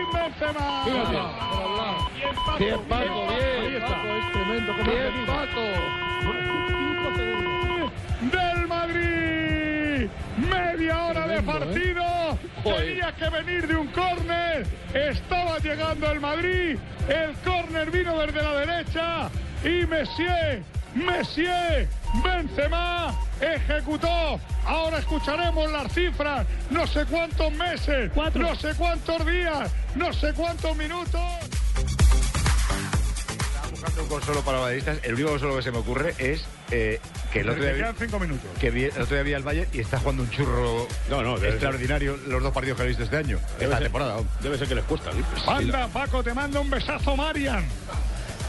De Karim Benzema. Y empate. Bien, Paco, bien. Está. Es tremendo. Bien, Paco. Del Madrid. Media hora de partido. Joder. Tenía que venir de un córner. Estaba llegando el Madrid. El córner vino desde la derecha. Y Messier, Messier, Benzema ejecutó. Ahora escucharemos las cifras. No sé cuántos meses, no sé cuántos días, no sé cuántos minutos. Buscando un consuelo para madridistas. El único consuelo que se me ocurre es eh, que el otro día quedan cinco minutos. que vi, el otro día vi al Valle y está jugando un churro No, no, debe extraordinario los dos partidos que he visto este año. Debe Esta ser- temporada. Debe ser que les cuesta. ¿sí? Anda, Paco, te manda un besazo, Marian.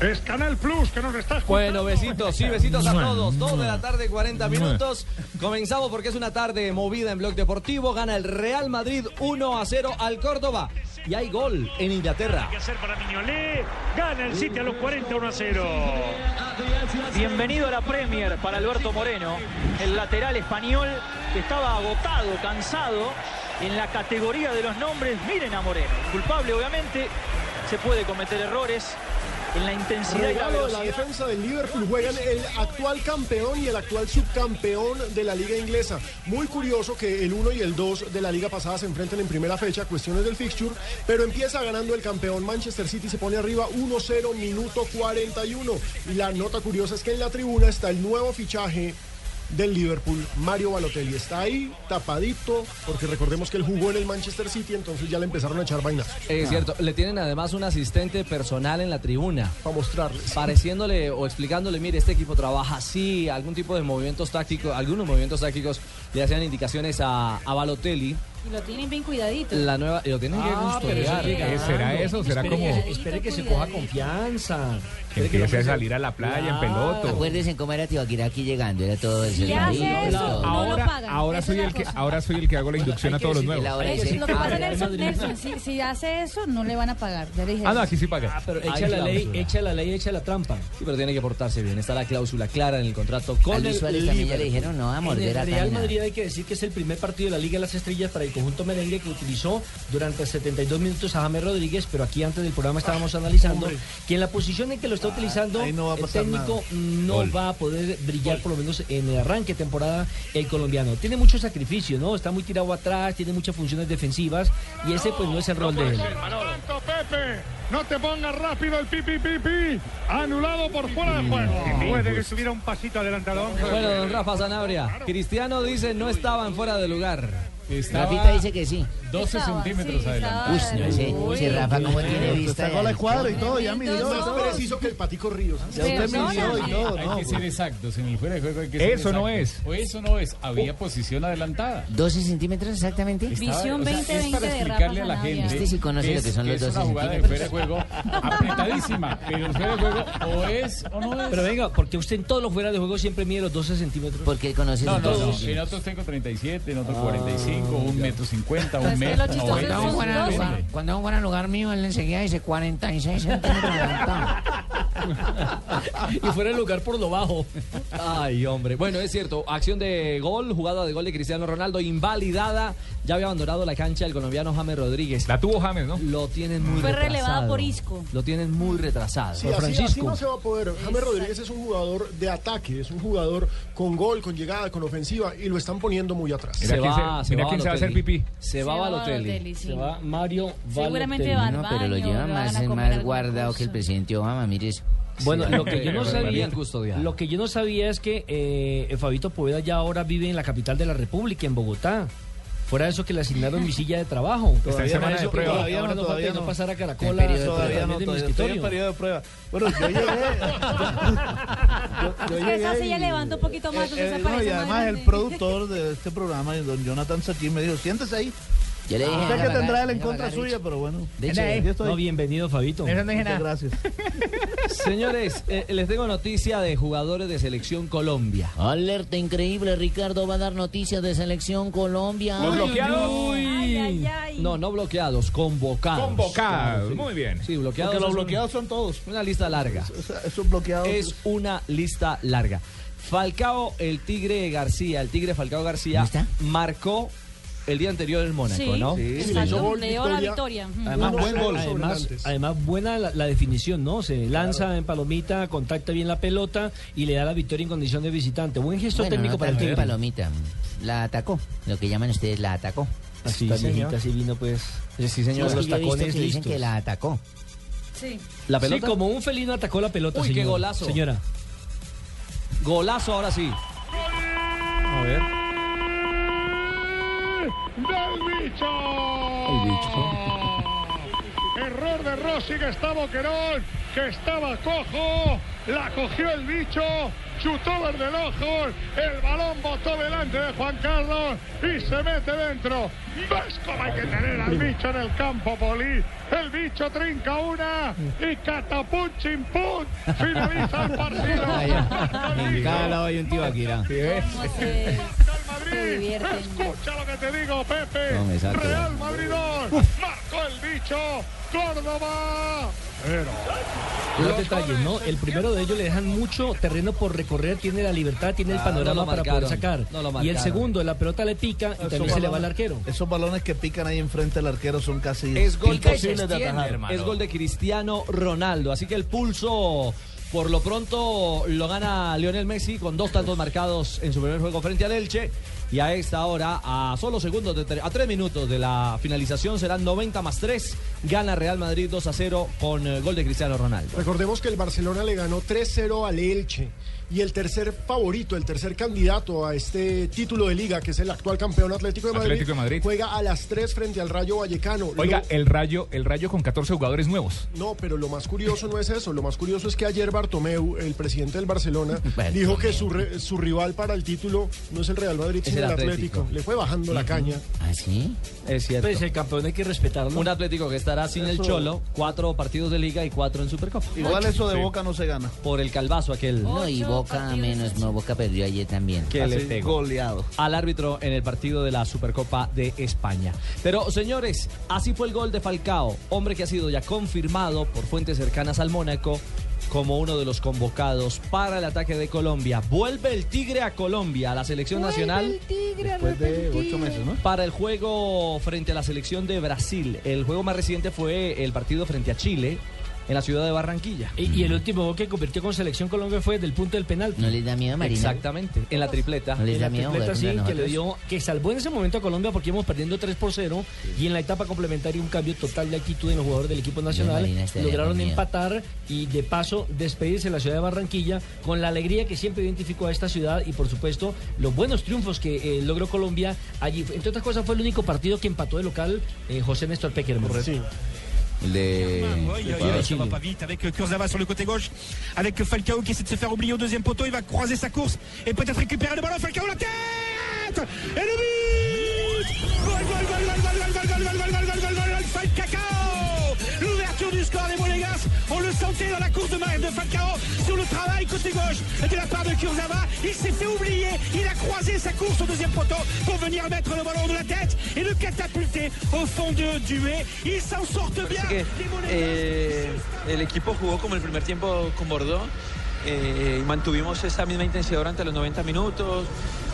Es Canal Plus que nos está escuchando. Bueno, besitos, sí, besitos a todos. Dos de la tarde, 40 minutos. Comenzamos porque es una tarde movida en Blog Deportivo. Gana el Real Madrid 1 a 0 al Córdoba. Y hay gol en Inglaterra. que hacer para Miñolé. Gana el City a los 41 a 0. Bienvenido a la Premier para Alberto Moreno, el lateral español que estaba agotado, cansado en la categoría de los nombres. Miren a Moreno, culpable obviamente, se puede cometer errores en la intensidad y la Regalo de la defensa del Liverpool juegan el actual campeón y el actual subcampeón de la liga inglesa. Muy curioso que el 1 y el 2 de la liga pasada se enfrenten en primera fecha, cuestiones del fixture, pero empieza ganando el campeón Manchester City, se pone arriba 1-0, minuto 41. Y la nota curiosa es que en la tribuna está el nuevo fichaje del Liverpool, Mario Balotelli. Está ahí, tapadito, porque recordemos que él jugó en el Manchester City, entonces ya le empezaron a echar vainas. Es cierto, le tienen además un asistente personal en la tribuna. Para mostrarles. Pareciéndole o explicándole, mire, este equipo trabaja así, algún tipo de movimientos tácticos, algunos movimientos tácticos le hacían indicaciones a, a Balotelli. Y lo tienen bien cuidadito. La nueva, y lo tienen que custodiar. Eh, ¿Será eso? ¿Será como Espere que se coja confianza. que empiece a salir a la playa en peloto? Acuérdense cómo era Tibaquira aquí llegando, era todo eso. ¿Qué hace eso? No Ahora, ahora soy el que ahora soy el que hago la inducción a todos los nuevos. Eso, lo que pasa, ah, Nelson, Nelson, si, si hace eso, no le van a pagar. Ya le dije. Ah, no, aquí sí paga. pero Echa la ley, echa la ley, echa la trampa. Sí, pero tiene que portarse bien. Está la cláusula clara en el contrato A con Luis el Suárez también ya le dijeron, no, a morder acá. Real. Madrid hay que decir que es el primer partido de la Liga de las Estrellas para el conjunto merengue que utilizó durante 72 minutos a James Rodríguez, pero aquí antes del programa estábamos analizando que en la posición en que lo está utilizando ahí no va a el técnico no va a poder brillar por lo menos en el arranque de temporada el colombiano. Tiene mucho sacrificio, ¿no? Está muy tirado atrás, tiene muchas funciones defensivas y ese pues no es el rol de él. Tanto, Pepe, no te pongas rápido el pipi pipi. Anulado por fuera de juego. Puede que estuviera un pasito adelantado. Bueno, don Rafa Zanabria. Cristiano dice no estaban fuera de lugar. Rafita dice que sí. 12 Estaba, centímetros sí, adelante. estaba- Uy, no sé, si Rafa como tiene vista. Sacó la ya. escuadra y todo, ya midió. Entonces, Más preciso que el Patico Ríos. Ya usted midió y todo, Hay no. que ser exactos. En el fuera de juego hay que ser Eso no exactos. O eso no es. Había posición adelantada. 12 centímetros exactamente. Visión Estaba- o sea, 2020 es para de Rafa explicarle a la gente Este sí conoce lo que es- son los es 12 una jugada de centímetros. fuera de juego apretadísima, pero el fuera de juego o es o no es. Pero venga, porque usted en todos los fuera de juego siempre mide los 12 centímetros. Porque él conoce no, los no, 12 no. centímetros. En otros tengo 37, en otros 45, un metro 50, Pero un es que metro. lo chistoso es 90. que son Cuando Cuando un buen lugar mío, él enseguida dice 46 centímetros y fuera el lugar por lo bajo. Ay, hombre. Bueno, es cierto. Acción de gol, jugada de gol de Cristiano Ronaldo, invalidada. Ya había abandonado la cancha el colombiano James Rodríguez. La tuvo James, ¿no? Lo tienen muy Fue retrasado. relevada por Isco. Lo tienen muy retrasado. Sí, así, así Francisco. no se va a poder. James Rodríguez es un jugador de ataque, es un jugador con gol, con llegada, con ofensiva y lo están poniendo muy atrás. Mira se va, se- se mira va quién se va a hacer pipí. Se va Se va Balotelli. Balotelli, sí. Se va Mario Seguramente va No, pero lo lleva más, más guardado que el presidente Obama, mire eso. Bueno, lo que yo no sabía, lo que yo no sabía es que eh, Fabito Poveda ya ahora vive en la capital de la República, en Bogotá. Fuera de eso que le asignaron mi silla de trabajo. Está en semana de Eso, prueba. Todavía Todavía no, todavía no no. pasar a Caracol En a- periodo de todavía prueba, no, de todavía estoy en periodo de prueba. Bueno, yo llegué. yo- yo Es que esa llegué silla y- levanta un poquito más, eh, eh, no, y más además el productor de este programa, don Jonathan Saquín, me dijo, siéntese ahí. Yo le dije, Sé que tendrá él en contra suya, pero bueno. De hecho, estoy. No, bienvenido, Fabito. Eso no dije Muchas nada. gracias. Señores, eh, les tengo noticia de jugadores de selección Colombia. Alerta increíble, Ricardo va a dar noticias de selección Colombia. Los bloqueados. Ay, ay, ay. No, no bloqueados, convocados. Convocados. Sí. Muy bien. Sí, bloqueados. Porque los es bloqueados son todos. Una lista larga. Esos bloqueados. Es una lista larga. Falcao, el Tigre García, el Tigre Falcao García, marcó el día anterior en Mónaco, Sí, ¿no? Sí, hizo gol, le dio la victoria. victoria. Además, buen gol. Además, buena la, la definición, ¿no? Se lanza en palomita, contacta bien la pelota y le da la victoria en condición de visitante. Buen gesto Bueno, técnico no para el Tigre. palomita. La atacó. Lo que llaman ustedes la atacó. Así, Sí, señor. así vino pues. Sí, Sí, señor. los tacones dicen listos. que la atacó. Sí. La Sí, pelota. como un felino atacó la pelota, Uy, qué golazo. Señora. Golazo ahora sí. A ver. Bicho. Error de Rossi que está Boquerón, que estaba cojo, la cogió el bicho, chutó verde el ojo, el balón botó delante de Juan Carlos y se mete dentro. ¿Ves cómo hay que tener al bicho en el campo, Poli? El bicho trinca una y catapum chimpum, finaliza el partido. En cada lado hay un tío Akira. ¿Sí ves? ¿Cómo se, Real se Madrid. Escucha lo que te digo, Pepe. No. Real Madrid 2. Marcó el bicho. Córdoba. Pero. Los detalles, ¿no? El primero de ellos le dejan mucho terreno por recorrer, tiene la libertad, tiene el Claro, panorama no lo para poder sacar. no lo y el segundo, la pelota le pica y Esos también se le va al arquero. Esos balones que pican ahí enfrente del arquero son casi Es gol, de, imposibles de atajar. es gol de Cristiano Ronaldo. Así que el pulso, por lo pronto, lo gana Lionel Messi con dos tantos marcados en su primer juego frente al Elche. Y a esta hora, a solo segundos, de tre- a tres minutos de la finalización, serán 90 más 3. Gana Real Madrid 2 a 0 con eh, gol de Cristiano Ronaldo. Recordemos que el Barcelona le ganó 3-0 al Elche. Y el tercer favorito, el tercer candidato a este título de liga, que es el actual campeón Atlético de Madrid, Atlético de Madrid. juega a las 3 frente al Rayo Vallecano. Oiga, Lo- el rayo, el rayo con 14 jugadores nuevos. No, pero lo más curioso no es eso. Lo más curioso es que ayer Bartomeu, el presidente del Barcelona, Bartomeu. dijo que su, re- su rival para el título no es el Real Madrid, Es sino el el Atlético. Atlético. Le fue bajando la caña. ¿Ah, sí? Es cierto. Pues el campeón hay que respetarlo. Un Atlético que estará sin el Cholo, cuatro partidos de liga y cuatro en Supercopa. Igual eso de Sí. Boca no se gana. Por el calvazo aquel. No, y Ocho Boca menos, no, Boca perdió ayer también. que le pegó. goleado. al árbitro en el partido de la Supercopa de España. Pero señores, así fue el gol de Falcao, hombre que ha sido ya confirmado por fuentes cercanas al Mónaco como uno de los convocados para el ataque de Colombia. Vuelve el Tigre a Colombia, a la selección nacional. Después de ocho meses, ¿no? Para el juego frente a la selección de Brasil. El juego más reciente fue el partido frente a Chile en la ciudad de Barranquilla. Y, y el último gol que convirtió con Selección Colombia fue del punto del penalti. ¿No les da miedo, Marina? Exactamente, en la tripleta. ¿No les En da la miedo tripleta sí, que le dio, que salvó en ese momento a Colombia porque íbamos perdiendo 3 por 0 y en la etapa complementaria un cambio total de actitud en los jugadores del equipo nacional. Marina estaría Lograron empatar y de paso despedirse de la ciudad de Barranquilla con la alegría que siempre identificó a esta ciudad y por supuesto los buenos triunfos que eh, logró Colombia allí. Entre otras cosas fue el único partido que empató de local eh, José Néstor Peckerman. Sí. Les... Ouais, ça va pas vite avec euh, Kurzawa sur le côté gauche, avec Falcao qui essaie de se faire oublier au deuxième poteau, il va croiser sa course et peut-être récupérer le ballon. Falcao la tête et le but Gol, gol, gol, gol, gol, gol, gol, gol, gol, gol, gol, gol, gol, gol, Falcao Du score des Monégas, on le sentait dans la course de, Mar- de Falcao sur le travail côté gauche de la part de Kurzawa. Il s'est fait oublier, il a croisé sa course au deuxième poteau pour venir mettre le ballon de la tête et le catapulter au fond de Dué. Ils s'en sortent bien. les Monégas. eh, el equipo jugó como el primer tiempo con Bordeaux eh, y mantuvimos esa misma intensidad durante los 90 minutos.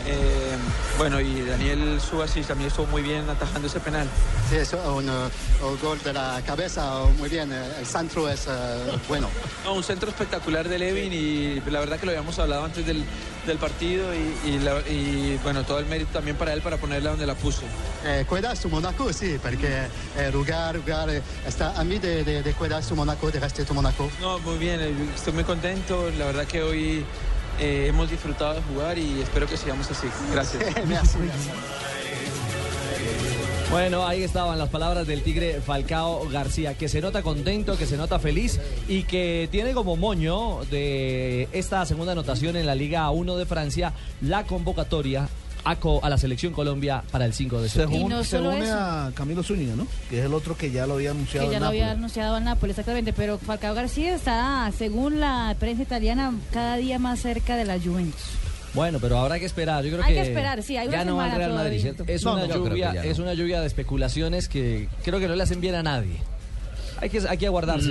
Eh, bueno, y Daniel Subasi también estuvo muy bien atajando ese penal. Sí, es un, un gol de la cabeza, muy bien. eh, El centro es uh, bueno. No, un centro espectacular de Levin y la verdad que lo habíamos hablado antes del, del partido y, y la- y, bueno, todo el mérito también para él para ponerla donde la puso. Eh, cuidar su Monaco, sí, porque eh, jugar, jugar, eh, está a mí de, de, de cuidar su Monaco, de respetar Monaco. No, muy bien, estoy muy contento. La verdad que hoy eh, hemos disfrutado de jugar y espero que sigamos así. Gracias. Bueno, ahí estaban las palabras del Tigre Falcao García, que se nota contento, que se nota feliz y que tiene como moño de esta segunda anotación en la Liga 1 de Francia la convocatoria a, co- a la selección Colombia para el 5 de septiembre. Según, no solo según eso. a Camilo Zúñiga, ¿no? Que es el otro que ya lo había anunciado Que ya en lo había Nápoles. anunciado al Nápoles, exactamente. Pero Falcao García está, según la prensa italiana, cada día más cerca de la Juventus. Bueno, pero habrá que esperar. Yo creo Hay que, que esperar, sí, hay una ya no va al Real Madrid. ¿cierto? Es, No, una no, lluvia, no. es una lluvia de especulaciones que creo que no le hacen bien a nadie. Hay que, hay que aguardarse.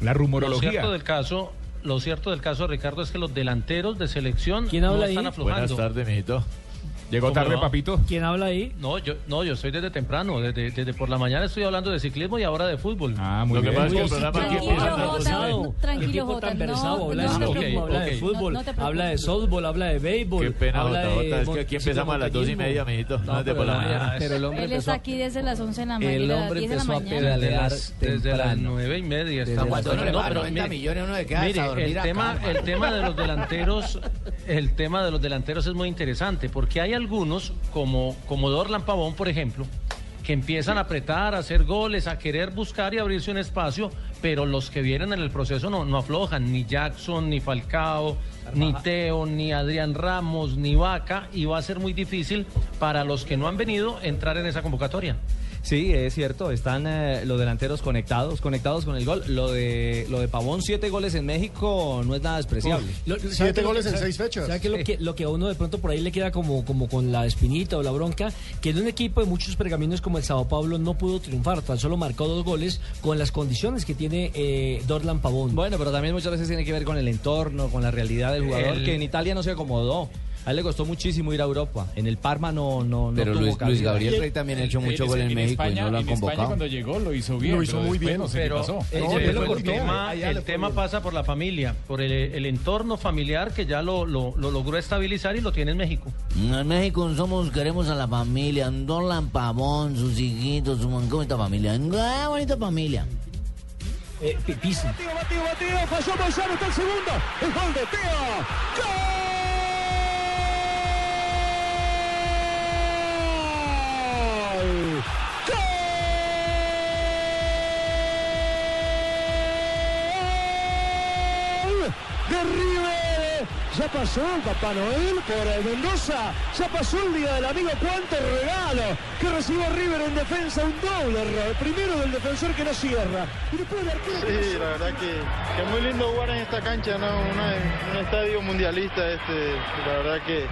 La Lo cierto del caso, lo cierto del caso, Ricardo, es que los delanteros de selección ¿Quién no habla están ahí? aflojando. Buenas tardes, mijito. ¿Llegó tarde, papito? ¿Quién habla ahí? No, yo, no, yo soy desde temprano, desde, desde por la mañana estoy hablando de ciclismo y ahora de fútbol. Ah, muy bien. Muy bien, tranquilo, Jota, tranquilo, Qué tipo Jota, tan no, versado, habla, no de fútbol, No- habla de softball, habla de béisbol. Qué pena, habla Jota, de Jota, es que aquí empezamos a las dos y media, mijito. No, No, desde por la el- mañana. pero el hombre Él está aquí desde las 11 de la mañana. El hombre 10 de la empezó a pedalear desde las nueve y media estamos. No, pero 90 mire, millones uno de casa mire, el el tema de los delanteros, el tema de los delanteros es muy interesante porque hay algunos como como Dorlan Pavón, por ejemplo, que empiezan a apretar, a hacer goles, a querer buscar y abrirse un espacio, pero los que vienen en el proceso no, no aflojan, ni Jackson, ni Falcao, ni Teo, ni Adrián Ramos, ni Vaca, y va a ser muy difícil para los que no han venido entrar en esa convocatoria. Sí, es cierto, están eh, los delanteros conectados, conectados con el gol. Lo de lo de Pavón, siete goles en México no es nada despreciable. Lo- lo- ¿sabe qué lo que- sabe- ¿sabe qué lo, que, lo que a uno de pronto por ahí le queda como, como con la espinita o la bronca? Que en un equipo de muchos pergaminos como el Sao Paulo no pudo triunfar, tan solo marcó dos goles con las condiciones que tiene eh, Dorlan Pavón. Bueno, pero también muchas veces tiene que ver con el entorno, con la realidad del jugador, El- que en Italia no se acomodó. A él le costó muchísimo ir a Europa. En el Parma no, no, no Pero tuvo Luis- Gabriel Rey también ha hecho mucho gol en México y no lo han en España convocado. cuando llegó lo hizo bien. Lo hizo muy bien. No sé qué pero pasó. eh, No, el, tema, el pasa por la familia, por el, el entorno familiar que ya lo, lo- lo logró estabilizar y lo tiene en México. En México somos, queremos a la familia, Dorlan Pavón, sus hijitos, su ¿cómo está familia? ¡Ah, bonita familia! Eh. Batido, batido, batido, falló Moyano, está el segundo. El gol de Teo. ¡Gol! Terrible. Ya pasó el Papá Noel por el Mendoza. Ya pasó el Día del Amigo. ¡Cuánto regalo! Que recibió River en defensa. Un doble error. Primero del defensor que no cierra. Y después el arquero Sí, la verdad que, que es muy lindo jugar en esta cancha, ¿no? Una- un estadio mundialista, este, la verdad que,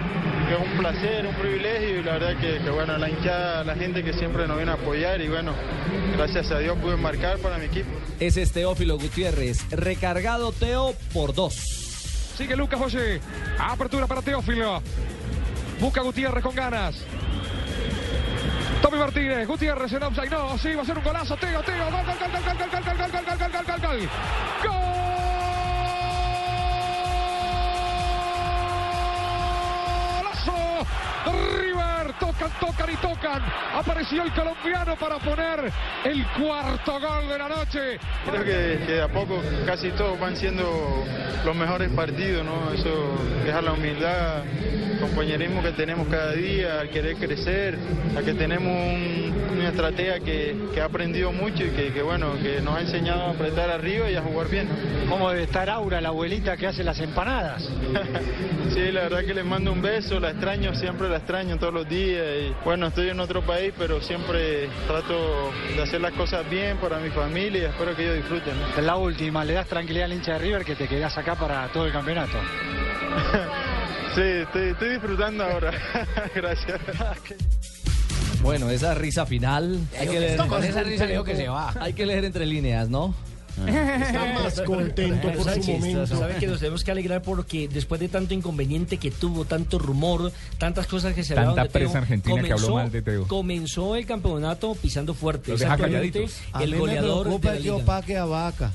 que es un placer, un privilegio y la verdad que, que, bueno, la hinchada, la gente que siempre nos viene a apoyar y bueno, gracias a Dios pude marcar para mi equipo. Ese es Teófilo Gutiérrez, recargado Teo por dos. Sigue Lucas Oye. Apertura para Teófilo. Busca Gutiérrez con ganas. Tommy Martínez, Gutiérrez en offside. No, sí, va a ser un golazo. Teo, Teo. Gol, gol, gol, gol, gol, gol, gol, gol, gol, gol, gol, gol, gol, gol. River, tocan, tocan y tocan. Apareció el colombiano para poner el cuarto gol de la noche. Creo que, que de a poco casi todos van siendo los mejores partidos, ¿no? Eso deja la humildad, el compañerismo que tenemos cada día, al querer crecer, a que tenemos un- una estratega que, que ha aprendido mucho y que, que, bueno, que nos ha enseñado a apretar arriba y a jugar bien, ¿no? ¿Cómo debe estar Aura, la abuelita que hace las empanadas? Sí, la verdad que les mando un beso, la extraño, siempre la extraño todos los días y bueno, estoy en otro país, pero siempre trato de hacer las cosas bien para mi familia y espero que ellos disfruten. ¿no? La última, le das tranquilidad al hincha de River que te quedás acá para todo el campeonato. Sí, estoy, estoy disfrutando ahora. Gracias. Bueno, esa risa final. Hay que leer, Con esa risa dijo que se va. Hay que leer entre líneas, ¿no? Está más contento por ¿Sabe su momento. ¿Sabe que nos tenemos que alegrar porque después de tanto inconveniente que tuvo, tanto rumor, tantas cosas que se Tanta hablaron de Teo, prensa argentina que habló mal de Teo. Comenzó el campeonato pisando fuerte. Los deja calladitos. El me goleador preocupa de la que liga. a Vaca.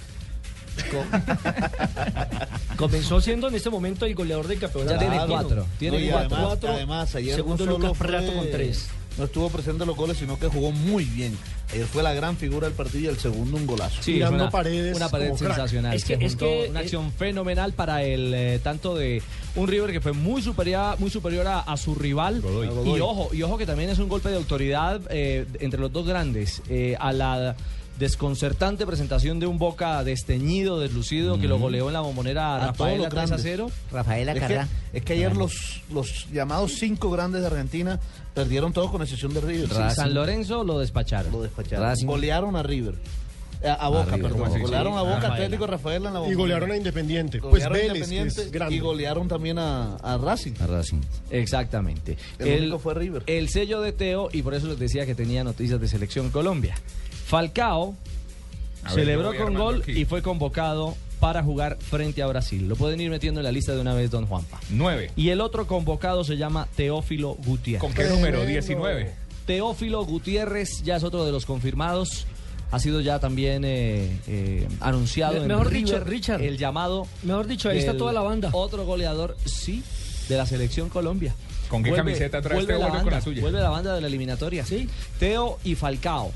Comenzó siendo en este momento el goleador del campeonato. Ya tiene cuatro, Tiene No, cuatro. Además, Cuatro. además, ayer Segundo no Lucas Prato con tres. No estuvo presente en los goles, sino que jugó muy bien. Ayer fue la gran figura del partido y el segundo un golazo. Sí, es una, una pared sensacional. Es que- Se es juntó que- una acción fenomenal para el eh, tanto de un River que fue muy superior, muy superior a, a su rival. Godoy. Y Godoy. ojo, y ojo que también es un golpe de autoridad eh, entre los dos grandes. eh, a la desconcertante presentación de un Boca desteñido, deslucido, que lo goleó en la bombonera A todos Rafaela los 3 a grandes. 0. Rafaela Es que, es que ayer los, los llamados cinco grandes de Argentina perdieron todos con excepción de River. Sí, San Lorenzo lo despacharon. Lo despacharon. Racing. Golearon a River. A, a Boca, River, perdón. Golearon Sí. a Boca, Rafaela. Atlético Rafaela en la Y bombonera. golearon a Independiente. Pues Golearon a Vélez, Independiente y golearon también a, a Racing. A Racing. Exactamente. El único fue River. El sello de Teo, y por eso les decía que tenía noticias de Selección Colombia. Falcao ver, celebró con gol aquí. y fue convocado para jugar frente a Brasil. Lo pueden ir metiendo en la lista de una vez, don Juanpa. Nueve. Y el otro convocado se llama Teófilo Gutiérrez. ¿Con qué número? 19. Teófilo Gutiérrez ya es otro de los confirmados. Ha sido ya también eh, eh, anunciado Me- en mejor River, dicho, Richard. el llamado Mejor dicho, ahí está toda la banda. Otro goleador, sí, de la selección Colombia. ¿Con qué camiseta trae vuelve este la vuelve con banda, la suya? Vuelve la banda de la eliminatoria. Sí. Teo y Falcao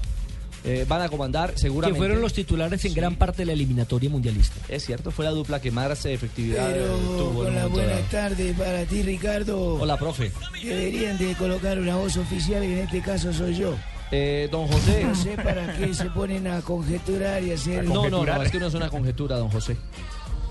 eh, van a comandar Que seguramente. fueron los titulares en gran parte de la eliminatoria mundialista. Es cierto, fue la dupla que más efectividad Pero tuvo. en con un la momento buena dado. tarde para ti, Ricardo. Hola, profe. Deberían de colocar una voz oficial, que en este caso soy yo. Eh, don José. No sé para qué se ponen a conjeturar y hacer... No, no, no, es que no es una conjetura, don José.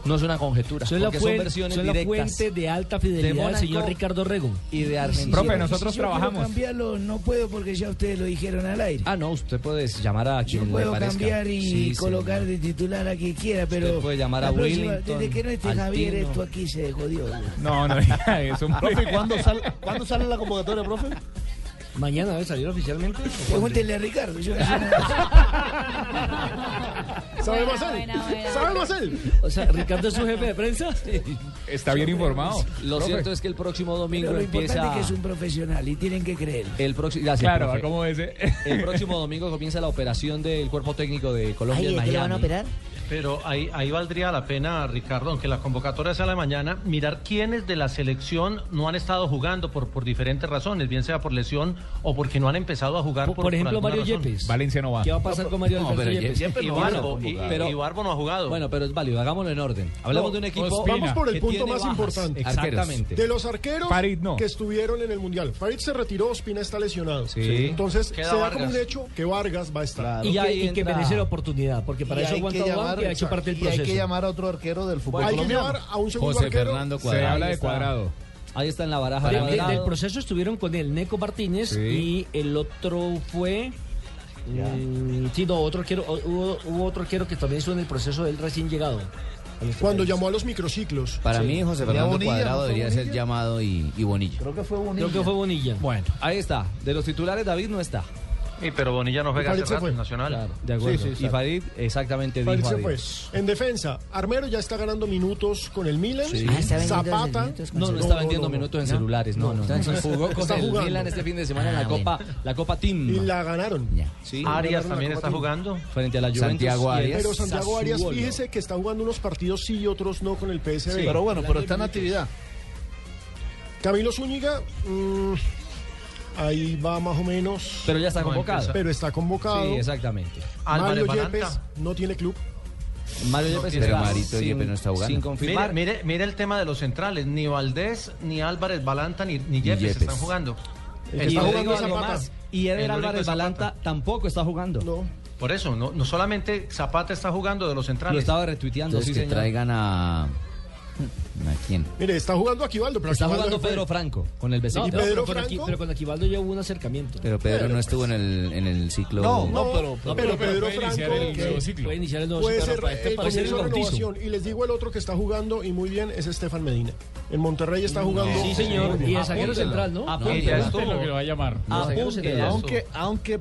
No es una conjetura. Son la, porque son fuen- versiones son la fuente de alta De fidelidad del señor Ricardo Rego. Y de Argentina. Profe, yo- nosotros si yo trabajamos. cambiarlo, no puedo porque ya ustedes lo dijeron al aire. Ah, no, usted puede llamar a quien le puedo parezca. cambiar y Sí, colocar señor. de titular a quien quiera, pero... Usted puede llamar la a próxima- Willington, Desde que no esté Javier, esto aquí se jodió. No, no diga eso. Profe, ¿y ¿cuándo sale, ¿cuándo sale la convocatoria, profe? Mañana debe salir oficialmente. Pregúntenle a Ricardo. Yo no sé nada. ¿Sabe más él? ¿Sabe más él? O sea, Ricardo es su jefe de prensa. Está bien informado. Lo Profe. cierto es que el próximo domingo Pero lo importante empieza. es que es un profesional y tienen que creer. El próximo, gracias, Claro, profe. como ese. El próximo domingo comienza la operación del cuerpo técnico de Colombia en Ay, ¿de qué lo van a Miami. operar? Pero ahí, ahí valdría la pena, Ricardo, aunque la convocatoria sea la mañana, mirar quiénes de la selección no han estado jugando por, por diferentes razones, bien sea por lesión o porque no han empezado a jugar Por, por, por ejemplo, alguna Mario razón. Yepes. Valencia no va. ¿Qué va a pasar con Mario No, pero Yepes? Yepes Y no y. Pero- y Barbo no ha jugado. Bueno, pero es válido, hagámoslo en orden. Hablemos No, de un equipo. Ospina. Vamos por el punto más bajas. importante. Exactamente. De los arqueros Farid no. que estuvieron en el Mundial. Farid se retiró, Ospina está lesionado. Sí. Entonces, Queda se da Vargas. como un hecho que Vargas va a estar. Claro. Y, Y que, y que merece la oportunidad, porque para eso aguanta llamar- que ha hecho parte del Y hay proceso. que llamar a otro arquero del fútbol Hay que llevar a un segundo José arquero. Fernando Se Cuadrado. habla Ahí de cuadrado. Ahí está en la baraja. De- de del proceso estuvieron con el Neco Martínez Sí. y el otro fue. mm, sí, no, otro arquero, hubo, hubo otro arquero que también estuvo en el proceso del recién llegado. este Cuando país. llamó a los microciclos. Para mí, José ¿Y a Fernando Bonilla? Cuadrado ¿No fue debería ser llamado y, y Bonilla. Creo que fue Bonilla. Creo que fue Bonilla. Bueno, ahí está. De los titulares, David no está. Sí, pero Bonilla no juega Farid hace rato en Nacional. Claro, de acuerdo. Sí, sí, y. Farid exactamente Farid dijo se fue. En defensa, Armero ya está ganando minutos con el Milan. Sí. Ah, está vendiendo Zapata. No, no está vendiendo no, minutos en no. celulares, no, no. Jugó con Está el jugando. Milan este fin de semana en la Ah, Copa, la Copa Team. Y la ganaron. Ya. Sí, Arias también está jugando. frente a la Juventus. Santiago Arias. Pero Santiago Arias, fíjese que está jugando unos partidos sí y otros no con el PSV. Pero bueno, pero está en actividad. Camilo Zúñiga, mm, ahí va más o menos. Pero ya está convocado. Pero está convocado. Sí, exactamente. Álvarez Mario Balanta. Yepes no tiene club. Mario No Yepes Pero Marito sin- Yepes no está jugando. Sin confirmar. mire, mire el tema de los centrales. Ni Valdés, ni Álvarez Balanta, ni, ni Yepes, Yepes. están jugando. El está jugando Zapata. más. Y Eder Álvarez. Balanta tampoco está jugando. No. Por eso, no, no solamente Zapata está jugando de los Lo centrales. estaba retuiteando, Entonces sí, que señor. traigan a... ¿A quién? Mire, está jugando Aquivaldo, pero Está jugando Pedro Franco con el No, vecino. pero, con pero con Aquivaldo ya hubo un acercamiento. Pero Pedro no pues- estuvo en el, en el ciclo. No, no, pero, pero Pedro puede iniciar el nuevo ciclo. Puede iniciar el ciclo, ser para este renovación. Y les digo el otro que está jugando y muy bien es Estefan Medina. En Monterrey está jugando. Sí, señor. Y el zaguero central, ¿no? No, lo que lo va a llamar. Apúntelo. Aunque, aunque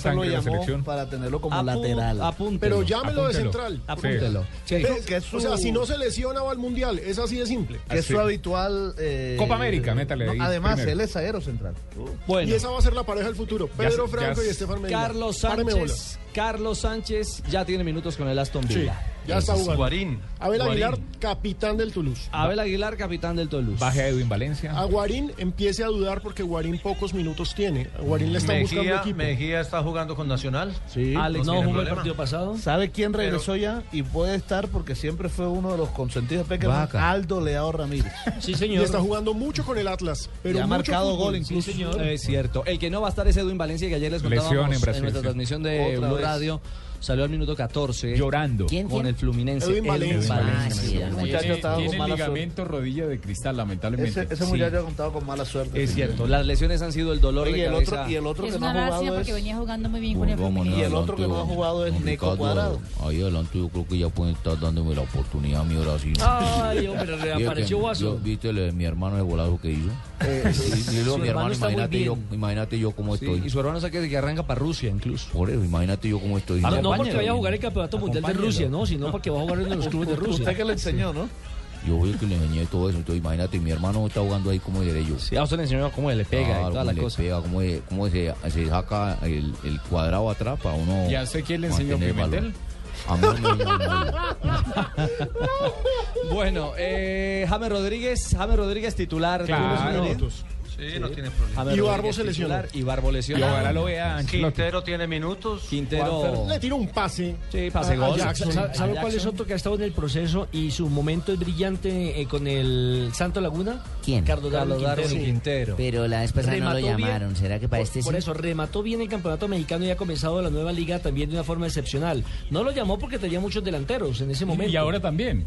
Sea lo llamó para tenerlo como lateral. Apúntelo. Pero llámelo de central. Apúntelo. O sea, si no se lesiona va al mundial central. Es así de simple. Es su habitual. Eh, Copa América, métale. Además, él es aero central. Uh. Y esa va a ser la pareja del futuro. Pedro Franco y Estefan Medina. Carlos Sánchez. Carlos Sánchez ya tiene minutos con el Aston Villa. Ya está jugando. Guarín. Abel Aguilar, capitán del Toulouse. Abel Aguilar, capitán del Toulouse. Baje a Edwin Valencia. A Guarín empiece a dudar porque Guarín pocos minutos tiene. A Guarín le está buscando equipo. Mejía está jugando con Nacional. Sí. Alex no jugó el partido pasado. ¿Sabe quién regresó ya? Y puede estar porque siempre fue uno de los consentidos de Aldo Leao Ramírez. Sí, señor. Y está jugando mucho con el Atlas. Pero ha marcado gol incluso. Sí, señor. Es cierto. El que no va a estar es Edwin Valencia, que ayer les contábamos Lesión en, en nuestra transmisión de Blue Radio. Salió al minuto 14. Llorando. Con el Fluminense. Edwin Valencia. Valencia. Muchacho estaba con mala ligamento suerte. rodilla de cristal, lamentablemente. Ese, muchacho ha contado con mala suerte. Es cierto. Las lesiones han sido el dolor y cabeza. El otro, y el otro que no ha jugado porque venía jugando muy bien con el Fluminense. Y el otro que no ha jugado es Neco Cuadrado. Ahí adelante yo creo que ya pueden estar dándome la oportunidad a mi ahora sí. Ay, hombre, reapareció Guaso. ¿Viste mi hermano de volado que hizo? Eh, y luego mi hermano, imagínate yo, imagínate yo cómo estoy. Y su hermano saque de que arranca para Rusia incluso. Por eso, imagínate yo cómo estoy. Ah, no porque vaya a jugar el campeonato mundial de Rusia, no, sino porque va a jugar en los clubes de Rusia. Usted que le enseñó, ¿no? Yo fui el que le enseñé todo eso. Entonces, imagínate, mi hermano está jugando ahí como derecho. Sí, a usted le enseñó cómo le pega le. Pega, cómo, se, cómo se, se saca el, cuadrado atrás para uno. ¿Ya sé quién le enseñó Pimentel? A mí no me bueno, eh, James Rodríguez, James Rodríguez titular. Claro. De Sí, no tiene problema. Y Barbo se lesionó. Y Barbo lesionó. ahora lo vean. Quintero tiene minutos. Quintero. Le tiró un pase. Sí, pase gol. ¿Sabe cuál es otro que ha estado en el proceso y su momento es brillante eh, con el Santo Laguna? ¿Quién? Carlos Darwin Quintero. Pero la vez pasada no lo llamaron. ¿Será que para por, este? Por eso, remató bien el campeonato mexicano y ha comenzado la nueva liga también de una forma excepcional. No lo llamó porque tenía muchos delanteros en ese momento. Y ahora también.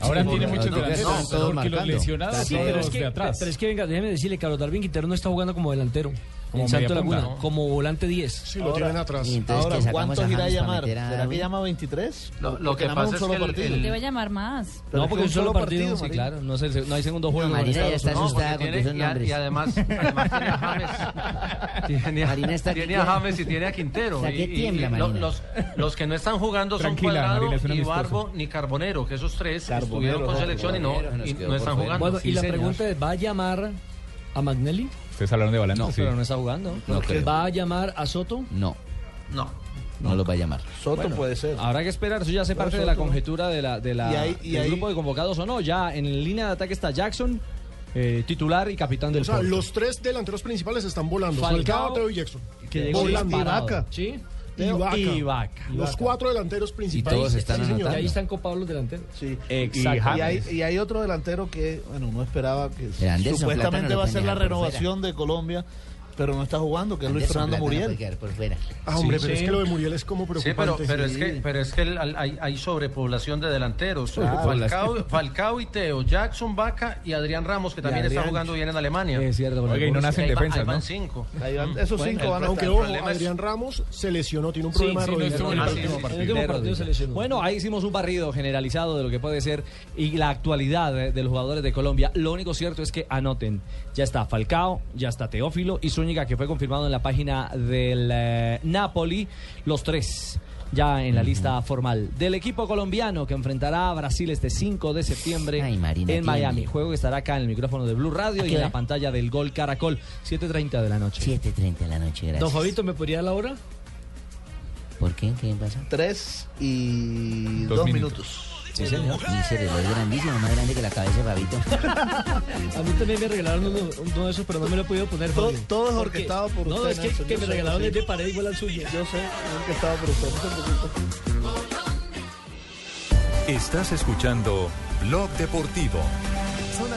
Ahora tiene muchos delanteros. Porque los lesionados sí, pero es que, de atrás. Pero es que venga, déjeme decirle, Carlos Darwin Quintero no está jugando como delantero. Como en Santo Laguna, ¿no? como volante 10. Sí, ahora, lo tienen atrás. Ahora, ¿cuántos irá a llamar? A... ¿Será que llama 23? Lo, lo, que, pasa un solo es que partido. El... Debe llamar más. Pero no, porque un solo, solo partido, partido sí, claro. No, se, no hay segundo juego. No, Marina ya está asustada con tiene, nombres. Y, además, además tiene a James. tiene, Marina está tiene a James y tiene a Quintero. O sea, tiembla, y, los, que no están jugando son Cuadrado, ni Barbo, ni Carbonero, que esos tres estuvieron con selección y no están jugando. Y la pregunta es, ¿va a llamar a Magnelli? ¿Ustedes hablaron de Balanta? No, sí. pero no está jugando. ¿Va a llamar a Soto? No. No. No lo va a llamar. Soto puede ser. Habrá que esperar, eso ya hace parte de la conjetura de del grupo de convocados o no. Ya en línea de ataque está Jackson, eh, titular y capitán del O sea, los tres delanteros principales están volando. Falcao, Falcao Teo y Jackson. Que volando. Sí. Y Vaca. Los cuatro delanteros principales. Y todos están señor. Y ahí están copados los delanteros. Sí. Exacto. Y, hay, y, hay, otro delantero que, bueno, no esperaba que supuestamente va a ser la renovación de Colombia pero no está jugando, que es Luis Fernando Muriel. Ah, hombre, pero sí. es que lo de Muriel es como preocupante. Sí, pero, pero es que, el, hay, hay, sobrepoblación de delanteros. Falcao, Falcao, y Teo, Jackson Vaca y Adrián Ramos, que también está jugando bien en Alemania. Es cierto. Y no nacen defensas, ¿no? Van cinco. Esos cinco van a Aunque Adrián Ramos se lesionó, tiene un problema de rodilla. No ah, en el último partido. Bueno, ahí hicimos un barrido generalizado de lo que puede ser y la actualidad de, de los jugadores de Colombia. Lo único cierto es que anoten, ya está Falcao, ya está Teófilo y su Zúñiga, que fue confirmado en la página del eh, Napoli, los tres ya en la lista formal del equipo colombiano que enfrentará a Brasil este 5 de septiembre en Miami. Juego que estará acá en el micrófono de Blue Radio y en la pantalla del Gol Caracol, 7.30 de la noche. 7.30 de la noche, gracias. Don Fabito, ¿me podría la hora? ¿Por qué? ¿Qué pasa? Tres y dos, minutos. Sí, señor. Mi cerebro es grandísimo, más grande que la cabeza de Fabito. a mí también me regalaron uno, uno, de esos, pero no me lo he podido poner. Todo, todo es orquestado por usted. No, es que, que me regalaron el de pared igual al suyo. Yo sé, orquestado por usted. Estás escuchando Blog Deportivo.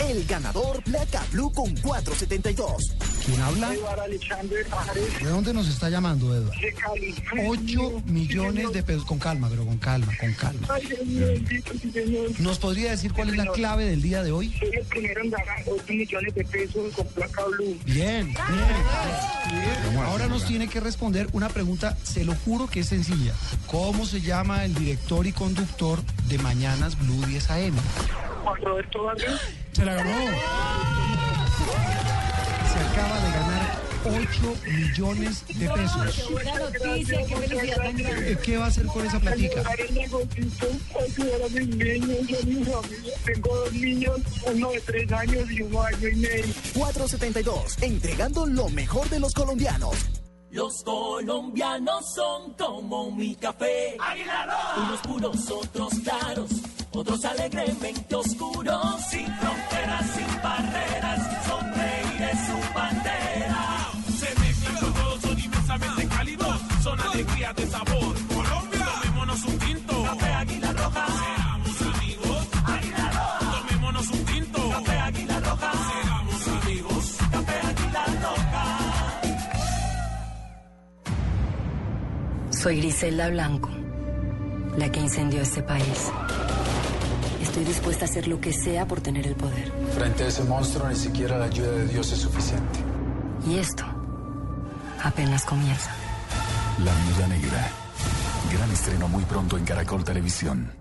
El ganador Placa Blue con 472. ¿Quién habla? ¿De dónde nos está llamando, Eduardo? 8 millones de pesos. Con calma, pero con calma, con calma. ¿Nos podría decir cuál es la clave del día de hoy? Soy el primero en ganar 8 millones de pesos con placa blue. Bien, bien. Ahora nos tiene que responder una pregunta, se lo juro que es sencilla. ¿Cómo se llama el director y conductor de Mañanas Blue 10 AM? Juan Roberto Vargas. Se la ganó. Se acaba de ganar 8 millones de pesos. Buena noticia, qué felicidad tan grande. ¿Qué va a hacer con esa platica? Tengo dos niños, uno de tres años y uno año y medio. 472, entregando lo mejor de los colombianos. Los colombianos son como mi café. Unos puros, otros claros, otros alegremente oscuros. Sin fronteras, sin barreras, sonreír es su bandera. Se mezclan todos, son inmensamente cálidos, son alegría de sabor. Colombia, tomémonos un tinto. Café Águila Roja. Seamos amigos. Águila Roja. Tomémonos un tinto. Café Águila Roja. Seamos amigos. Café Águila Roja. Soy Griselda Blanco, la que incendió este país. Estoy dispuesta a hacer lo que sea por tener el poder. Frente a ese monstruo ni siquiera la ayuda de Dios es suficiente. Y esto apenas comienza. La Viuda Negra. Gran estreno muy pronto en Caracol Televisión.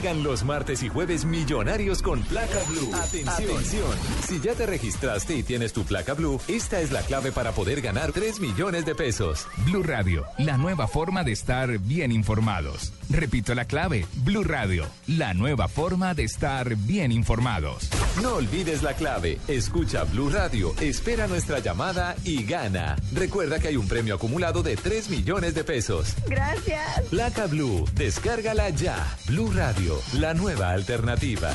Llegan los martes y jueves millonarios con placa blue. Atención. Si ya te registraste y tienes tu placa blue, esta es la clave para poder ganar 3 millones de pesos. Blue Radio, la nueva forma de estar bien informados. Repito la clave, Blue Radio, la nueva forma de estar bien informados. No olvides la clave. Escucha Blue Radio, espera nuestra llamada y gana. Recuerda que hay un premio acumulado de 3 millones de pesos. Gracias. Placa Blue, descárgala ya. Blue Radio, la nueva alternativa.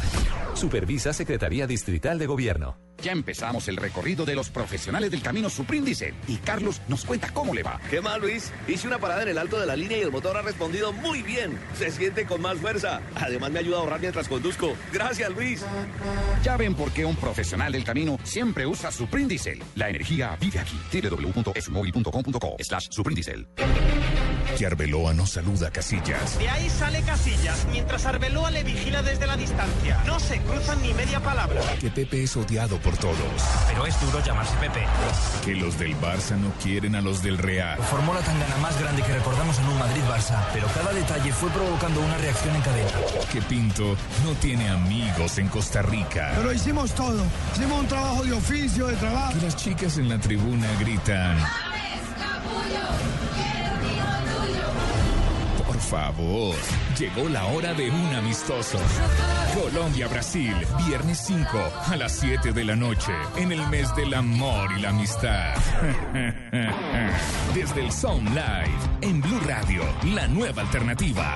Supervisa Secretaría Distrital de Gobierno. Ya empezamos el recorrido de los profesionales del camino Supríndice y Carlos nos cuenta cómo le va. ¿Qué más, Luis? Hice una parada en el alto de la línea y el motor ha respondido muy bien. Se siente con más fuerza. Además me ayuda a ahorrar mientras conduzco. Gracias, Luis. Ya ven por qué un profesional del camino siempre usa Suprindicel. La energía vive aquí. www.esmóvil.com.co slash Suprindicel. Que Arbeloa no saluda a Casillas. De ahí sale Casillas, mientras Arbeloa le vigila desde la distancia. No se cruzan ni media palabra. Que Pepe es odiado por todos. Pero es duro llamarse Pepe. Que los del Barça no quieren a los del Real. Formó la tangana más grande que recordamos en un Madrid-Barça, pero cada detalle fue provocando una reacción en cadena. Que Pinto no tiene amigos en Costa Rica. Pero hicimos todo. Hicimos un trabajo de oficio, de trabajo. Que las chicas en la tribuna gritan. Favor, llegó la hora de un amistoso. Colombia-Brasil, viernes 5 a las 7 de la noche, en el mes del amor y la amistad. Desde el Sound Live, en Blue Radio, la nueva alternativa.